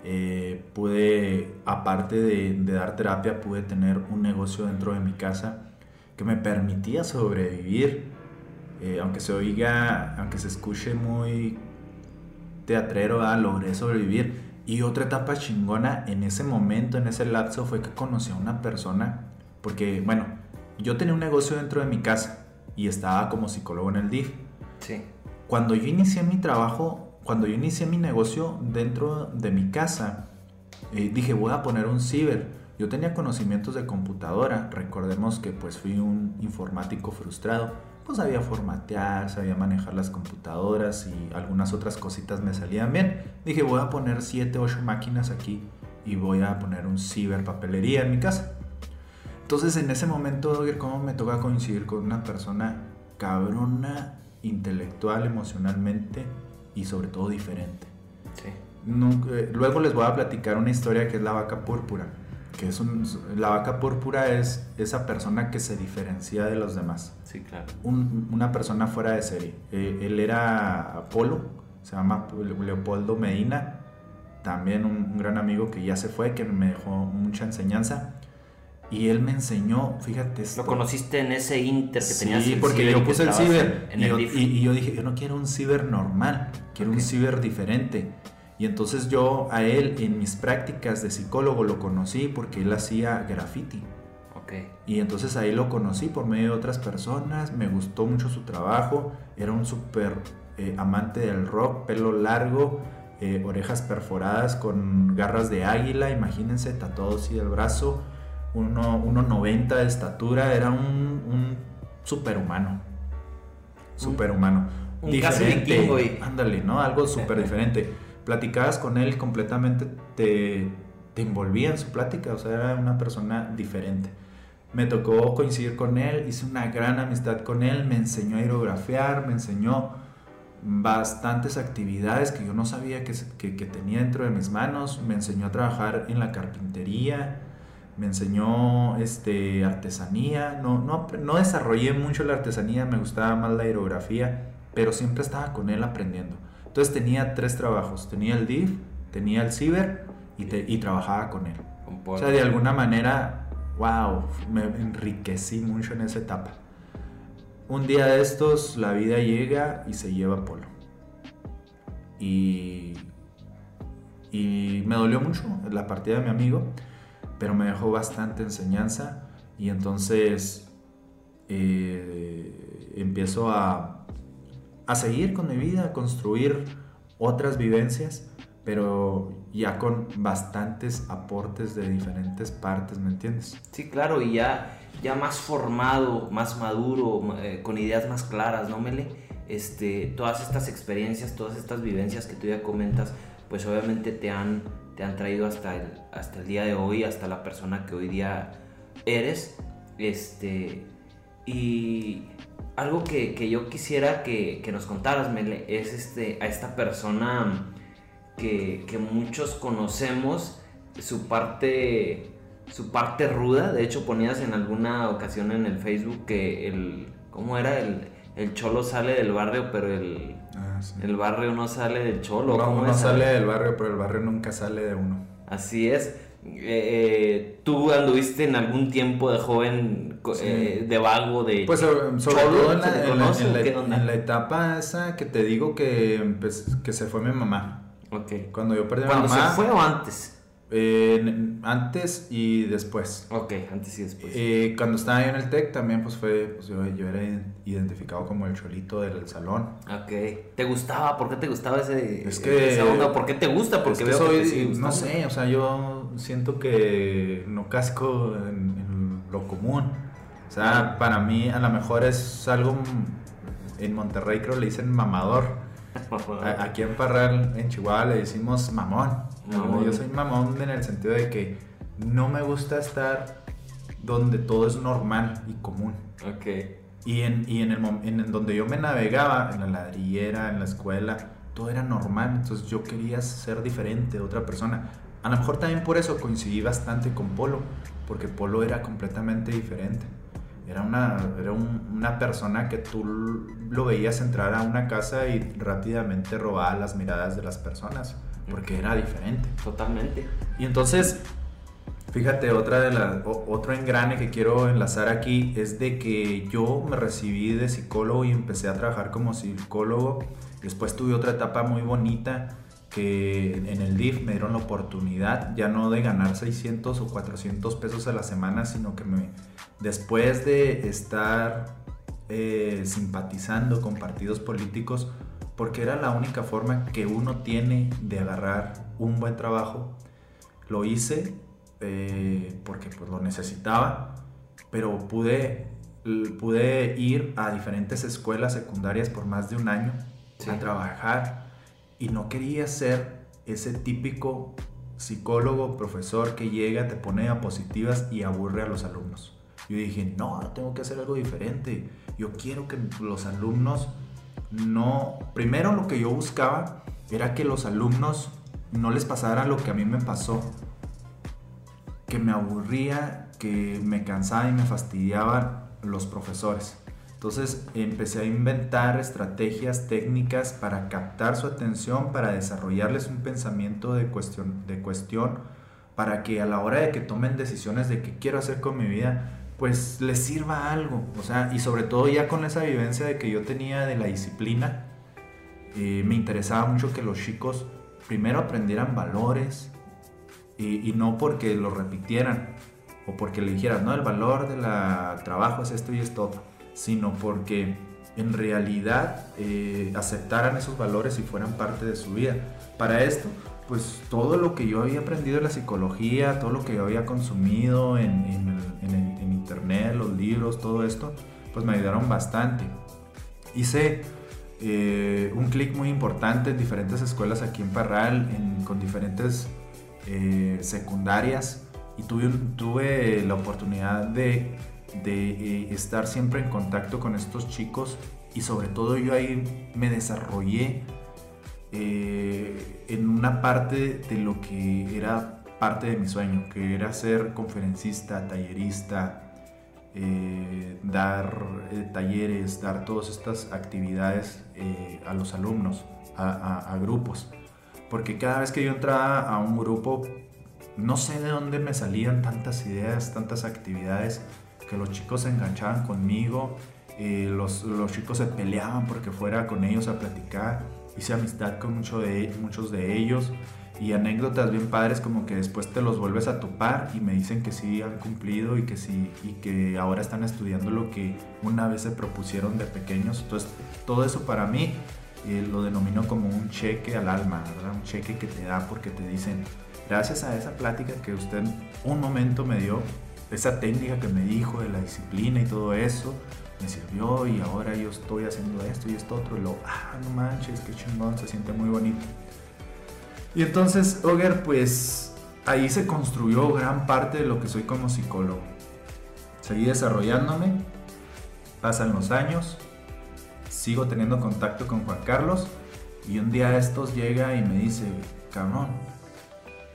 Eh, pude, aparte de, dar terapia, pude tener un negocio dentro de mi casa que me permitía sobrevivir, eh, aunque se oiga, aunque se escuche muy teatrero, ah, logré sobrevivir y otra etapa chingona en ese momento, en ese lapso, fue que conocí a una persona, porque, bueno, yo tenía un negocio dentro de mi casa y estaba como psicólogo en el DIF. Sí. Cuando yo inicié mi trabajo, cuando yo inicié mi negocio dentro de mi casa, eh, dije, voy a poner un ciber. Yo tenía conocimientos de computadora, recordemos que pues fui un informático frustrado pues sabía formatear, sabía manejar las computadoras y algunas otras cositas me salían bien. Dije, voy a poner 7, 8 máquinas aquí y voy a poner un ciberpapelería en mi casa. Entonces en ese momento, ¿cómo me toca coincidir con una persona cabrona, intelectual, emocionalmente y sobre todo diferente? Sí. Eh, luego les voy a platicar una historia que es la vaca púrpura que es un, la vaca púrpura es esa persona que se diferencia de los demás. Sí, claro. una persona fuera de serie. Eh, él era Apolo, se llama Leopoldo Medina, también un, gran amigo que ya se fue, que me dejó mucha enseñanza. Y él me enseñó, fíjate. Lo conociste en ese inter que tenías. Sí, porque yo puse el ciber. y, yo, y, yo, dije, yo no quiero un ciber normal, quiero un ciber diferente. Y entonces yo a él en mis prácticas de psicólogo lo conocí porque él hacía graffiti. Okay. Y entonces ahí lo conocí por medio de otras personas, me gustó mucho su trabajo, era un súper eh, amante del rock, pelo largo, eh, orejas perforadas con garras de águila, imagínense, tatuado así del brazo, 1,90 de estatura, era un, un superhumano. Superhumano. Un diferente. Ándale, ¿no? Algo *laughs* súper diferente. Platicabas con él completamente, te, te envolvía en su plática, o sea, era una persona diferente. Me tocó coincidir con él, hice una gran amistad con él, me enseñó a aerografiar, me enseñó bastantes actividades que yo no sabía que, que, tenía dentro de mis manos, me enseñó a trabajar en la carpintería, me enseñó este, artesanía, no, no, no desarrollé mucho la artesanía, me gustaba más la aerografía, pero siempre estaba con él aprendiendo. Entonces tenía tres trabajos, tenía el DIF, tenía el ciber y, y trabajaba con él. O sea, de alguna manera wow, me enriquecí mucho en esa etapa. Un día de estos, la vida llega y se lleva a Polo. Y, y me dolió mucho la partida de mi amigo, pero me dejó bastante enseñanza y entonces eh, empiezo a, a seguir con mi vida, a construir otras vivencias pero ya con bastantes aportes de diferentes partes, ¿me entiendes? Sí, claro, y ya, ya más formado, más maduro, eh, con ideas más claras, ¿no, Mele? Este, todas estas experiencias, todas estas vivencias que tú ya comentas, pues obviamente te han, te han traído hasta el, hasta el día de hoy, hasta la persona que hoy día eres. Este, y algo que, que yo quisiera que, que, nos contaras, Mele, es este, a esta persona que, muchos conocemos, su parte, su parte ruda. De hecho, ponías en alguna ocasión en el Facebook que el, ¿cómo era? El, el cholo sale del barrio, pero el, ah, el barrio no sale del cholo. No, uno sale del barrio, pero el barrio nunca sale de uno. Así es. Eh, tú anduviste en algún tiempo de joven eh, de vago de pues sobre todo en la, en, la, etapa esa que te digo que, pues, que se fue mi mamá Ok. Cuando yo perdí a ¿Cuándo se fue o antes? Antes y después. Ok, antes y después. Eh, cuando estaba ahí en el TEC también pues fue, pues yo, era identificado como el cholito del salón. Ok. ¿Te gustaba? ¿Por qué te gustaba ese, es que, esa onda? ¿Por qué te gusta? Porque veo soy, no sé, o sea, yo siento que no casco en, lo común. O sea, para mí a lo mejor es algo, en Monterrey creo le dicen mamador. *laughs* Aquí en Parral, en Chihuahua, le decimos mamón. Yo soy mamón en el sentido de que no me gusta estar donde todo es normal y común. Ok. Y en, y en, el, en donde yo me navegaba, en la ladrillera, en la escuela, todo era normal. Entonces yo quería ser diferente de otra persona. A lo mejor también por eso coincidí bastante con Polo, porque Polo era completamente diferente. Era una, era una persona que tú lo veías entrar a una casa y rápidamente robaba las miradas de las personas, porque era diferente. Totalmente. Y entonces, fíjate, otra de la, otro engrane que quiero enlazar aquí es de que yo me recibí de psicólogo y empecé a trabajar como psicólogo. Después tuve otra etapa muy bonita que en el DIF me dieron la oportunidad ya no de ganar 600 o 400 pesos a la semana, sino que me, después de estar eh, simpatizando con partidos políticos, porque era la única forma que uno tiene de agarrar un buen trabajo, lo hice eh, porque pues, lo necesitaba, pero pude, pude ir a diferentes escuelas secundarias por más de un año a trabajar y no quería ser ese típico psicólogo, profesor que llega, te pone diapositivas y aburre a los alumnos. Yo dije, no, tengo que hacer algo diferente. Yo quiero que los alumnos no... Primero lo que yo buscaba era que los alumnos no les pasara lo que a mí me pasó. Que me aburría, que me cansaba y me fastidiaban los profesores. Entonces empecé a inventar estrategias técnicas para captar su atención, para desarrollarles un pensamiento de cuestión, de cuestión, para que a la hora de que tomen decisiones de qué quiero hacer con mi vida, pues les sirva algo. O sea, y sobre todo ya con esa vivencia de que yo tenía de la disciplina, eh, me interesaba mucho que los chicos primero aprendieran valores y, y no porque lo repitieran o porque le dijeran, no, el valor del trabajo es esto y esto sino porque en realidad eh, aceptaran esos valores y fueran parte de su vida. Para esto, pues todo lo que yo había aprendido de la psicología, todo lo que yo había consumido en, internet, los libros, todo esto, pues me ayudaron bastante. Hice eh, un clic muy importante en diferentes escuelas aquí en Parral, con diferentes eh, secundarias, y tuve, tuve la oportunidad de eh, estar siempre en contacto con estos chicos y sobre todo yo ahí me desarrollé eh, en una parte de lo que era parte de mi sueño, que era ser conferencista, tallerista, eh, dar talleres, dar todas estas actividades a los alumnos, a grupos. Porque cada vez que yo entraba a un grupo, no sé de dónde me salían tantas ideas, tantas actividades que los chicos se enganchaban conmigo, eh, los, los, chicos se peleaban porque fuera con ellos a platicar, hice amistad con mucho de, muchos de ellos y anécdotas bien padres como que después te los vuelves a topar y me dicen que sí han cumplido y que sí y que ahora están estudiando lo que una vez se propusieron de pequeños. Entonces todo eso para mí eh, lo denomino como un cheque al alma, un cheque que te da porque te dicen gracias a esa plática que usted un momento me dio esa técnica que me dijo de la disciplina y todo eso, me sirvió y ahora yo estoy haciendo esto y esto otro. Y lo, ah, no manches, qué chingón, se siente muy bonito. Y entonces, Oger, pues ahí se construyó gran parte de lo que soy como psicólogo. Seguí desarrollándome, pasan los años, sigo teniendo contacto con Juan Carlos y un día estos llega y me dice, cabrón,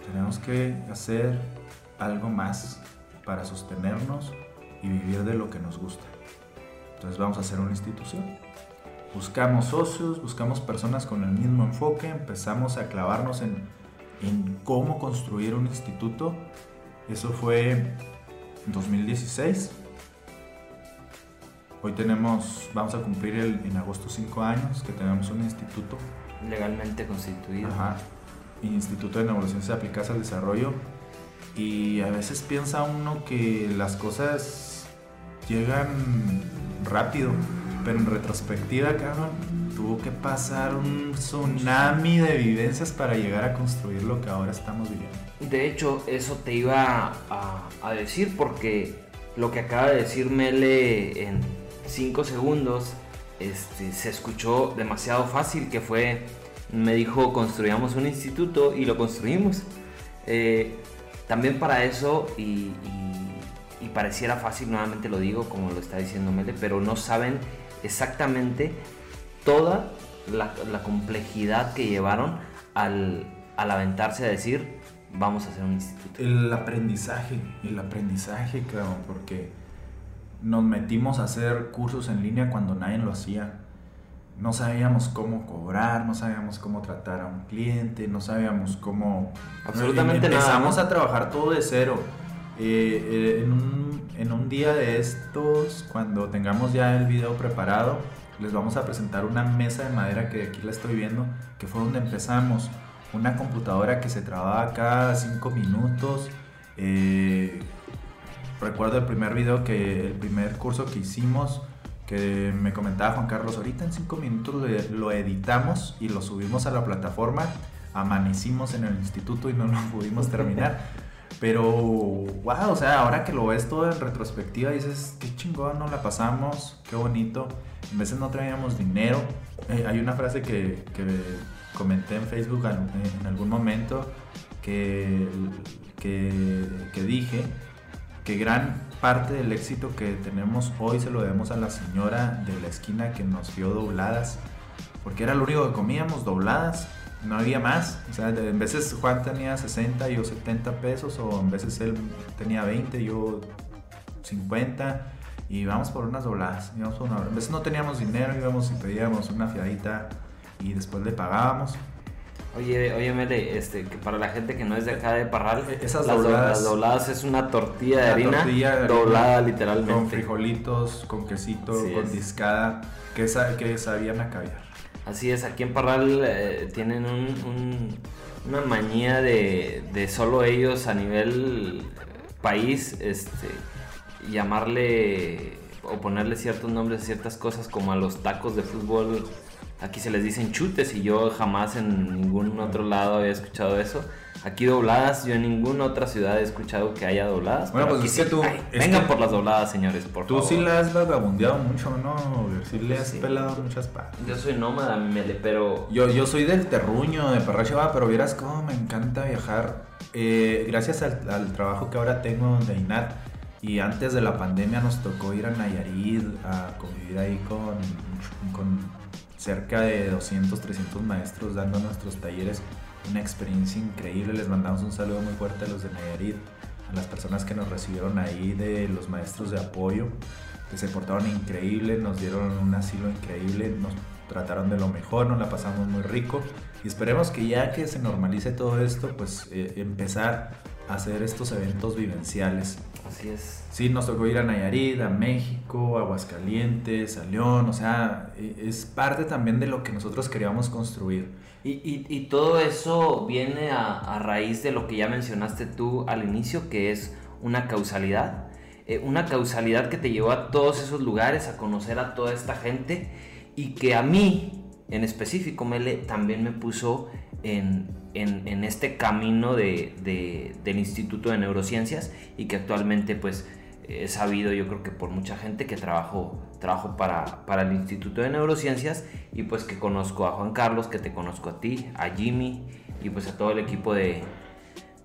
tenemos que hacer algo más para sostenernos y vivir de lo que nos gusta. Entonces vamos a hacer una institución. Buscamos socios, buscamos personas con el mismo enfoque, empezamos a clavarnos en, en cómo construir un instituto. Eso fue en 2016. Hoy tenemos, vamos a cumplir el, en agosto 5 años que tenemos un instituto. Legalmente constituido. Ajá. Instituto de Neurociencias Aplicadas al Desarrollo y a veces piensa uno que las cosas llegan rápido, pero en retrospectiva, cabrón, tuvo que pasar un tsunami de vivencias para llegar a construir lo que ahora estamos viviendo. De hecho, eso te iba a, decir porque lo que acaba de decir Mele en 5 segundos este, se escuchó demasiado fácil, que fue, me dijo, construyamos un instituto y lo construimos. Eh, también para eso, y, pareciera fácil, nuevamente lo digo, como lo está diciendo Mele, pero no saben exactamente toda la, complejidad que llevaron al, aventarse a decir, vamos a hacer un instituto. El aprendizaje, el aprendizaje, claro, porque nos metimos a hacer cursos en línea cuando nadie lo hacía no sabíamos cómo cobrar, no sabíamos cómo tratar a un cliente, no sabíamos cómo... Absolutamente Empezamos a trabajar todo de cero. Eh, eh, en, un, día de estos, cuando tengamos ya el video preparado, les vamos a presentar una mesa de madera que aquí la estoy viendo, que fue donde empezamos. Una computadora que se trababa cada cinco minutos. Eh, recuerdo el primer video que, el primer curso que hicimos, que me comentaba Juan Carlos, ahorita en cinco minutos lo editamos y lo subimos a la plataforma, amanecimos en el instituto y no lo pudimos terminar. *laughs* Pero, wow, o sea, ahora que lo ves todo en retrospectiva, dices, qué chingón, no la pasamos, qué bonito. En veces no traíamos dinero. Eh, hay una frase que, comenté en Facebook en, algún momento que, que, que dije que gran parte del éxito que tenemos hoy se lo debemos a la señora de la esquina que nos dio dobladas, porque era lo único que comíamos, dobladas, no había más. O sea, en veces Juan tenía 60 y yo 70 pesos, o en veces él tenía 20 y yo 50. y vamos por unas dobladas. Íbamos por una... A veces no teníamos dinero, íbamos y pedíamos una fiadita y después le pagábamos. Oye, oye, Mele, este, que para la gente que no es de acá de Parral, E-, Esas las, do- dobladas- las dobladas es una tortilla de harina tortilla de harina doblada Con literalmente. frijolitos, con quesito, Así con es. discada, que, sa- que sabían a caviar. Así es, aquí en Parral eh, tienen un- un- una manía de, solo ellos a nivel país, este, llamarle o ponerle ciertos nombres a ciertas cosas como a los tacos de fútbol. Aquí se les dicen chutes y yo jamás en ningún otro lado había escuchado eso. Aquí dobladas, yo en ninguna otra ciudad he escuchado que haya dobladas. Bueno, pues es que sí tú- es Vengan que- por las dobladas, señores, por Tú favor. sí la has vagabundeado mucho, ¿no? Sí le has Sí. pelado muchas partes. Yo soy nómada, Mele, pero Yo, yo soy del terruño, de Parracheva, pero vieras cómo me encanta viajar. Eh, gracias al, al trabajo que ahora tengo de INAT y antes de la pandemia nos tocó ir a Nayarit a convivir ahí con, con cerca de 200, 300 maestros dando nuestros talleres. Una experiencia increíble. Les mandamos un saludo muy fuerte a los de Nayarit, a las personas que nos recibieron ahí, de los maestros de apoyo, que se portaron increíble, nos dieron un asilo increíble, nos trataron de lo mejor, nos la pasamos muy rico y esperemos que ya que se normalice todo esto, pues eh, empezar a hacer estos eventos vivenciales. así es. Sí, nos tocó ir a Nayarit, a México, a Aguascalientes, a León, o sea, e- es parte también de lo que nosotros queríamos construir. Y, y- y todo eso viene a, a raíz de lo que ya mencionaste tú al inicio, que es una causalidad. Eh, una causalidad que te llevó a todos esos lugares, a conocer a toda esta gente y que a mí, en específico, Mele, también me puso en, en- este camino de- de- del Instituto de Neurociencias y que actualmente pues he sabido yo creo que por mucha gente que trabajo, trabajo para, para el Instituto de Neurociencias y pues que conozco a Juan Carlos, que te conozco a ti, a Jimmy y pues a todo el equipo de,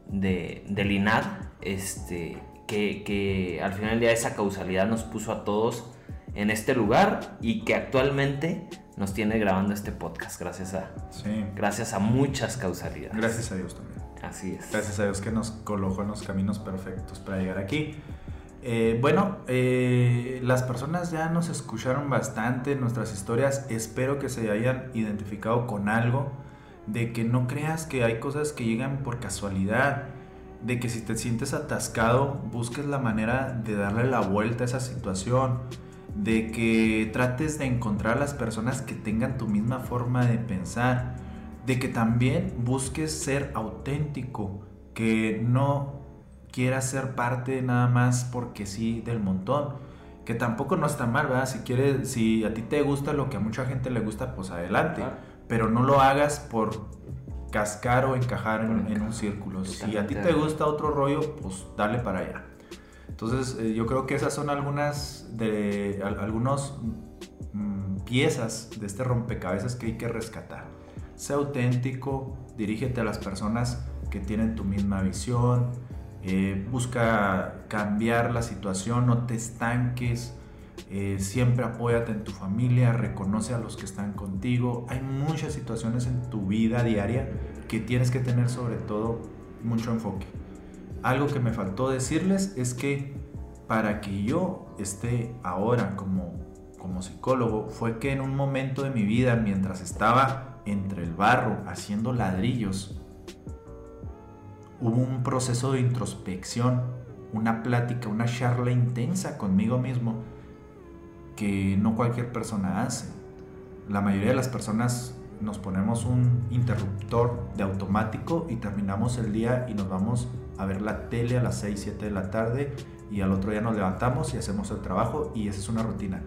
de, del INAD, este, que, que al final del día esa causalidad nos puso a todos en este lugar y que actualmente nos tiene grabando este podcast gracias a, Sí, gracias a muchas causalidades. gracias a Dios también. Así es. Gracias a Dios que nos colocó en los caminos perfectos para llegar aquí. Eh, bueno, eh, las personas ya nos escucharon bastante nuestras historias. Espero que se hayan identificado con algo. De que no creas que hay cosas que llegan por casualidad. De que si te sientes atascado, busques la manera de darle la vuelta a esa situación. De que trates de encontrar a las personas que tengan tu misma forma de pensar de que también busques ser auténtico, que no quieras ser parte nada más porque sí del montón, que tampoco no está mal, ¿verdad? Si quieres, si a ti te gusta lo que a mucha gente le gusta, pues adelante, Claro. pero no lo hagas por cascar o encajar en, en un círculo. Si a ti te gusta otro rollo, pues dale para allá. Entonces, eh, yo creo que esas son algunas de al- algunos mm, piezas de este rompecabezas que hay que rescatar. Sé auténtico, dirígete a las personas que tienen tu misma visión, eh, busca cambiar la situación, no te estanques, eh, siempre apóyate en tu familia, reconoce a los que están contigo. Hay muchas situaciones en tu vida diaria que tienes que tener sobre todo mucho enfoque. Algo que me faltó decirles es que para que yo esté ahora como, como psicólogo fue que en un momento de mi vida, mientras estaba entre el barro haciendo ladrillos, hubo un proceso de introspección, una plática, una charla intensa conmigo mismo que no cualquier persona hace. La mayoría de las personas nos ponemos un interruptor de automático y terminamos el día y nos vamos a ver la tele a las 6, 7 de la tarde y al otro día nos levantamos y hacemos el trabajo y esa es una rutina.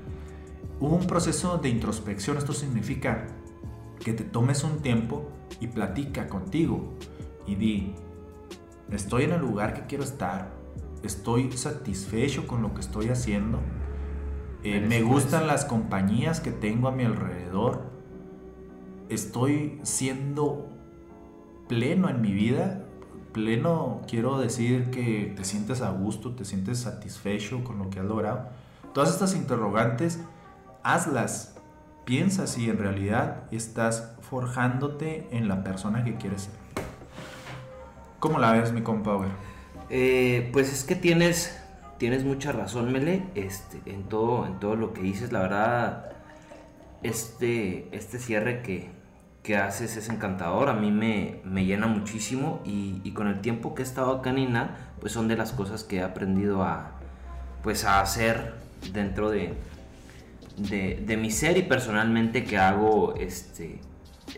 Un proceso de introspección, esto significa que te tomes un tiempo y platica contigo y di, estoy en el lugar que quiero estar, estoy satisfecho con lo que estoy haciendo, eh, me gustan las compañías que tengo a mi alrededor, estoy siendo pleno en mi vida. Pleno quiero decir que te sientes a gusto, te sientes satisfecho con lo que has logrado. Todas estas interrogantes, hazlas. Piensa si en realidad estás forjándote en la persona que quieres ser. ¿Cómo la ves, mi compa? Eh, pues es que tienes tienes mucha razón, Mele, este, en todo, en todo lo que dices, la verdad, este, este cierre que, que haces es encantador, a mí me, me llena muchísimo y, y, con el tiempo que he estado acá en INA, pues son de las cosas que he aprendido a, pues a hacer dentro de, de, de mi ser y personalmente que hago este,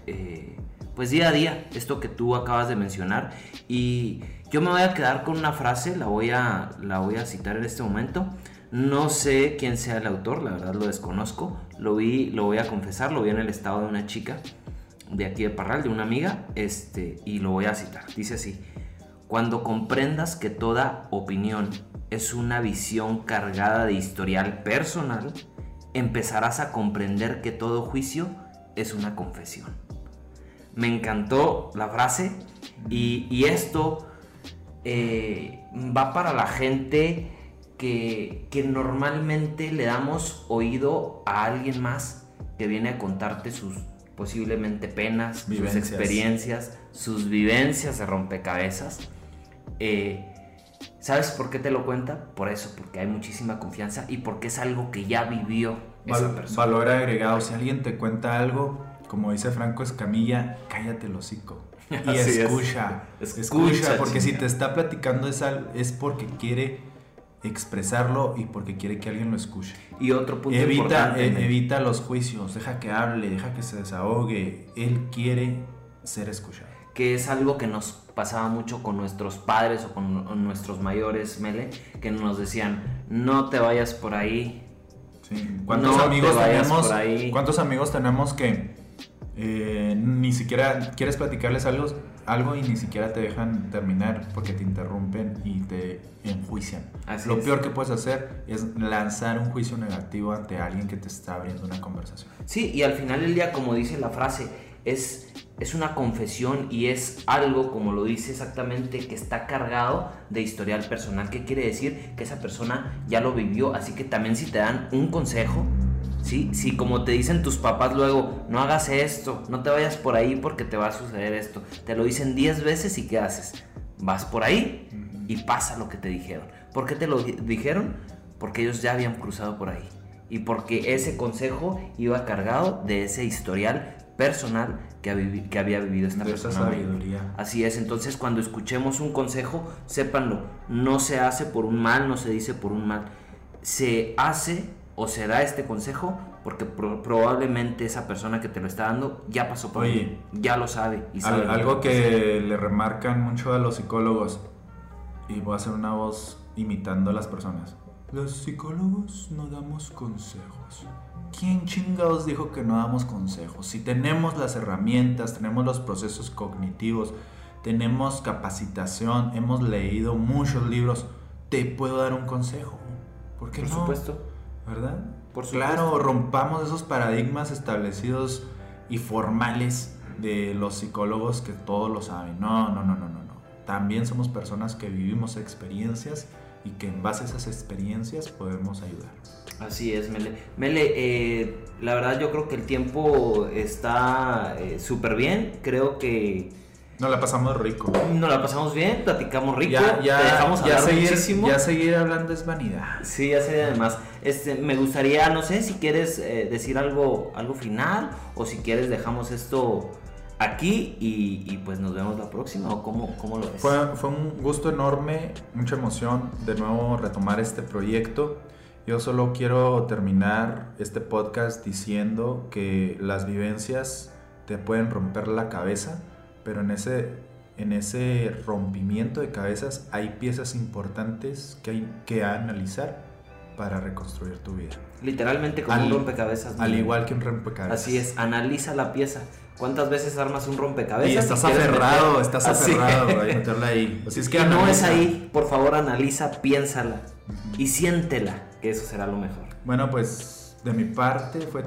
eh, pues día a día, esto que tú acabas de mencionar y yo me voy a quedar con una frase, la voy a, la voy a citar en este momento. No sé quién sea el autor, la verdad lo desconozco. Lo vi, lo voy a confesar, lo vi en el estado de una chica de aquí de Parral, de una amiga, este, y lo voy a citar. Dice así: Cuando comprendas que toda opinión es una visión cargada de historial personal, empezarás a comprender que todo juicio es una confesión. Me encantó la frase y, y esto eh, va para la gente que, que, normalmente le damos oído a alguien más que viene a contarte sus posiblemente penas, vivencias. sus experiencias, sus vivencias de rompecabezas. Eh, ¿Sabes por qué te lo cuenta? Por eso, porque hay muchísima confianza y porque es algo que ya vivió esa Val persona. Valor agregado. Si alguien te cuenta algo, como dice Franco Escamilla, cállate el hocico. Y *laughs* escucha, es. escucha, Escucha, porque si te está platicando es, al- es porque quiere expresarlo y porque quiere que alguien lo escuche. Y otro punto Evita, importante. eh, evita los juicios, deja que hable, deja que se desahogue. Él quiere ser escuchado. que es algo que nos pasaba mucho con nuestros padres o con o nuestros mayores, Mele, que nos decían, no te vayas por ahí. Sí. ¿Cuántos No te amigos vayas tenemos? por ahí. ¿Cuántos amigos tenemos que eh, ni siquiera quieres platicarles algo, algo y ni siquiera te dejan terminar porque te interrumpen y te enjuician? Así Lo es. peor que puedes hacer es lanzar un juicio negativo ante alguien que te está abriendo una conversación. Sí, y al final del día, como dice la frase, es, es una confesión y es algo, como lo dice exactamente, que está cargado de historial personal. ¿Qué quiere decir? Que esa persona ya lo vivió, así que también si te dan un consejo, ¿sí? si como te dicen tus papás luego, no hagas esto, no te vayas por ahí porque te va a suceder esto, te lo dicen 10 veces y ¿qué haces? Vas por ahí y pasa lo que te dijeron. ¿Por qué te lo di- dijeron? Porque ellos ya habían cruzado por ahí. Y porque ese consejo iba cargado de ese historial personal que, ha vivi- que había vivido esta De esa persona. sabiduría. Así es, entonces cuando escuchemos un consejo, sépanlo, no se hace por un mal, no se dice por un mal. Se hace o se da este consejo porque pro- probablemente esa persona que te lo está dando ya pasó por ahí, ya lo sabe. Y sabe algo que le remarcan mucho a los psicólogos, y voy a hacer una voz imitando a las personas. Los psicólogos no damos consejos. ¿Quién chingados dijo que no damos consejos? Si tenemos las herramientas, tenemos los procesos cognitivos, tenemos capacitación, hemos leído muchos libros, te puedo dar un consejo. ¿Por qué Por no? supuesto. ¿Verdad? Por Claro, rompamos esos paradigmas establecidos y formales de los psicólogos que todos lo saben. No, no, no, no, no, no. También somos personas que vivimos experiencias y que en base a esas experiencias podemos ayudar. Así es, Mele. Mele, eh, la verdad yo creo que el tiempo está eh, súper bien. Creo que Nos la pasamos rico. nos la pasamos bien, platicamos rico, Ya, ya, te dejamos ya, hablar seguir, muchísimo. ya seguir hablando es vanidad. Sí, ya sé además. Este, me gustaría, no sé si quieres eh, decir algo, algo final o si quieres dejamos esto aquí y, y, pues nos vemos la próxima o cómo, cómo lo ves. Fue, fue un gusto enorme, mucha emoción de nuevo retomar este proyecto. Yo solo quiero terminar este podcast diciendo que las vivencias te pueden romper la cabeza, pero en ese, en ese rompimiento de cabezas hay piezas importantes que hay que analizar para reconstruir tu vida. Literalmente como Al- un rompecabezas. Al igual que un rompecabezas. Así es, analiza la pieza. ¿Cuántas veces armas un rompecabezas? Y estás quieres aferrado, meter- estás Así. aferrado a meterla ahí. *laughs* Así es que y no es ahí, por favor analiza, piénsala y siéntela, que eso será lo mejor. Bueno, pues de mi parte fue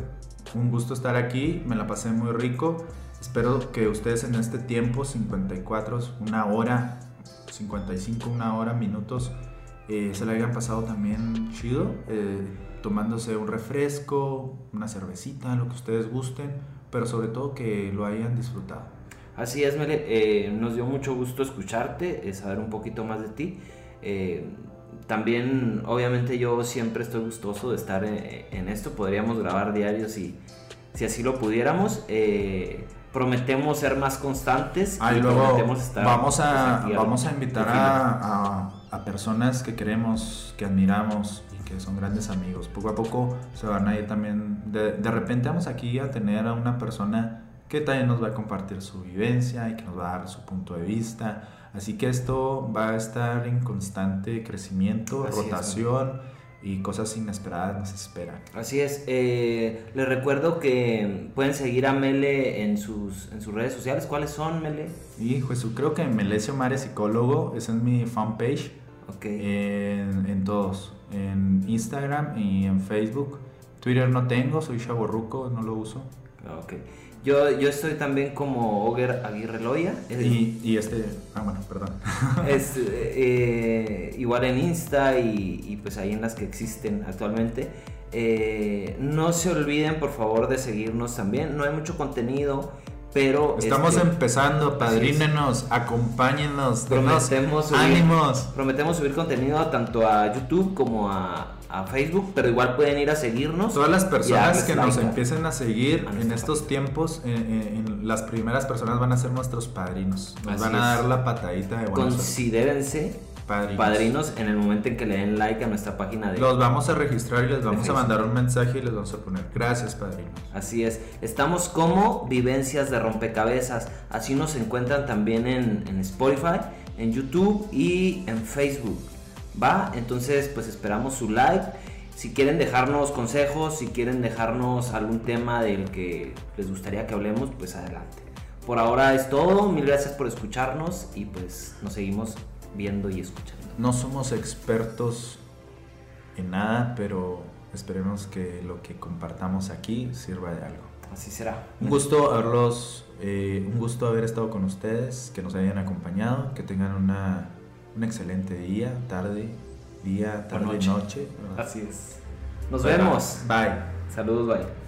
un gusto estar aquí, me la pasé muy rico. Espero que ustedes en este tiempo, 54, una hora, 55, una hora, minutos, eh, se la hayan pasado también chido, eh, tomándose un refresco, una cervecita, lo que ustedes gusten, pero sobre todo que lo hayan disfrutado. Así es, Mele, eh, nos dio mucho gusto escucharte, eh, saber un poquito más de ti. También, obviamente, yo siempre estoy gustoso de estar en, esto. Podríamos grabar diarios si, si así lo pudiéramos. Prometemos ser más constantes. y luego vamos, a, vamos a invitar a, a, personas que queremos, que admiramos y que son grandes amigos. Poco a poco se van a ir también. De, de repente vamos aquí a tener a una persona que también nos va a compartir su vivencia y que nos va a dar su punto de vista. Así que esto va a estar en constante crecimiento, rotación y cosas inesperadas nos esperan. Así es. Eh, les recuerdo que pueden seguir a Mele en sus, en sus redes sociales. ¿Cuáles son, Mele? Hijo, eso creo que Melesio Mare Psicólogo, esa es mi fanpage. Ok. En, en todos, en Instagram y en Facebook. Twitter no tengo, soy chaborruco, no lo uso. Ok. Yo, yo estoy también como Oger Aguirre Loya. Y, y, este, ah, bueno, perdón. *laughs* Es eh, igual en Insta y, pues ahí en las que existen actualmente. Eh, no se olviden por favor de seguirnos también. No hay mucho contenido, pero... Estamos este, empezando, padrínenos, acompáñennos, prometemos ánimos. Prometemos subir contenido tanto a YouTube como a, a Facebook, pero igual pueden ir a seguirnos. Todas las personas que nos empiecen a seguir en estos tiempos, en, las primeras personas van a ser nuestros padrinos. Nos van a dar la patadita de Considérense padrinos. en el momento en que le den like a nuestra página de Los vamos a registrar y les vamos a mandar un mensaje y les vamos a poner gracias padrinos. Así es. Estamos como Vivencias de Rompecabezas. Así nos encuentran también en, en Spotify, en YouTube y en Facebook. ¿Va? Entonces, pues esperamos su like. Si quieren dejarnos consejos, si quieren dejarnos algún tema del que les gustaría que hablemos, pues adelante. Por ahora es todo. Mil gracias por escucharnos y pues nos seguimos viendo y escuchando. No somos expertos en nada, pero esperemos que lo que compartamos aquí sirva de algo. Así será. Un gusto haberlos, eh, un gusto haber estado con ustedes, que nos hayan acompañado, que tengan una un excelente día, tarde, día, tarde, noche. Así es. Nos vemos. Bye. Saludos, bye.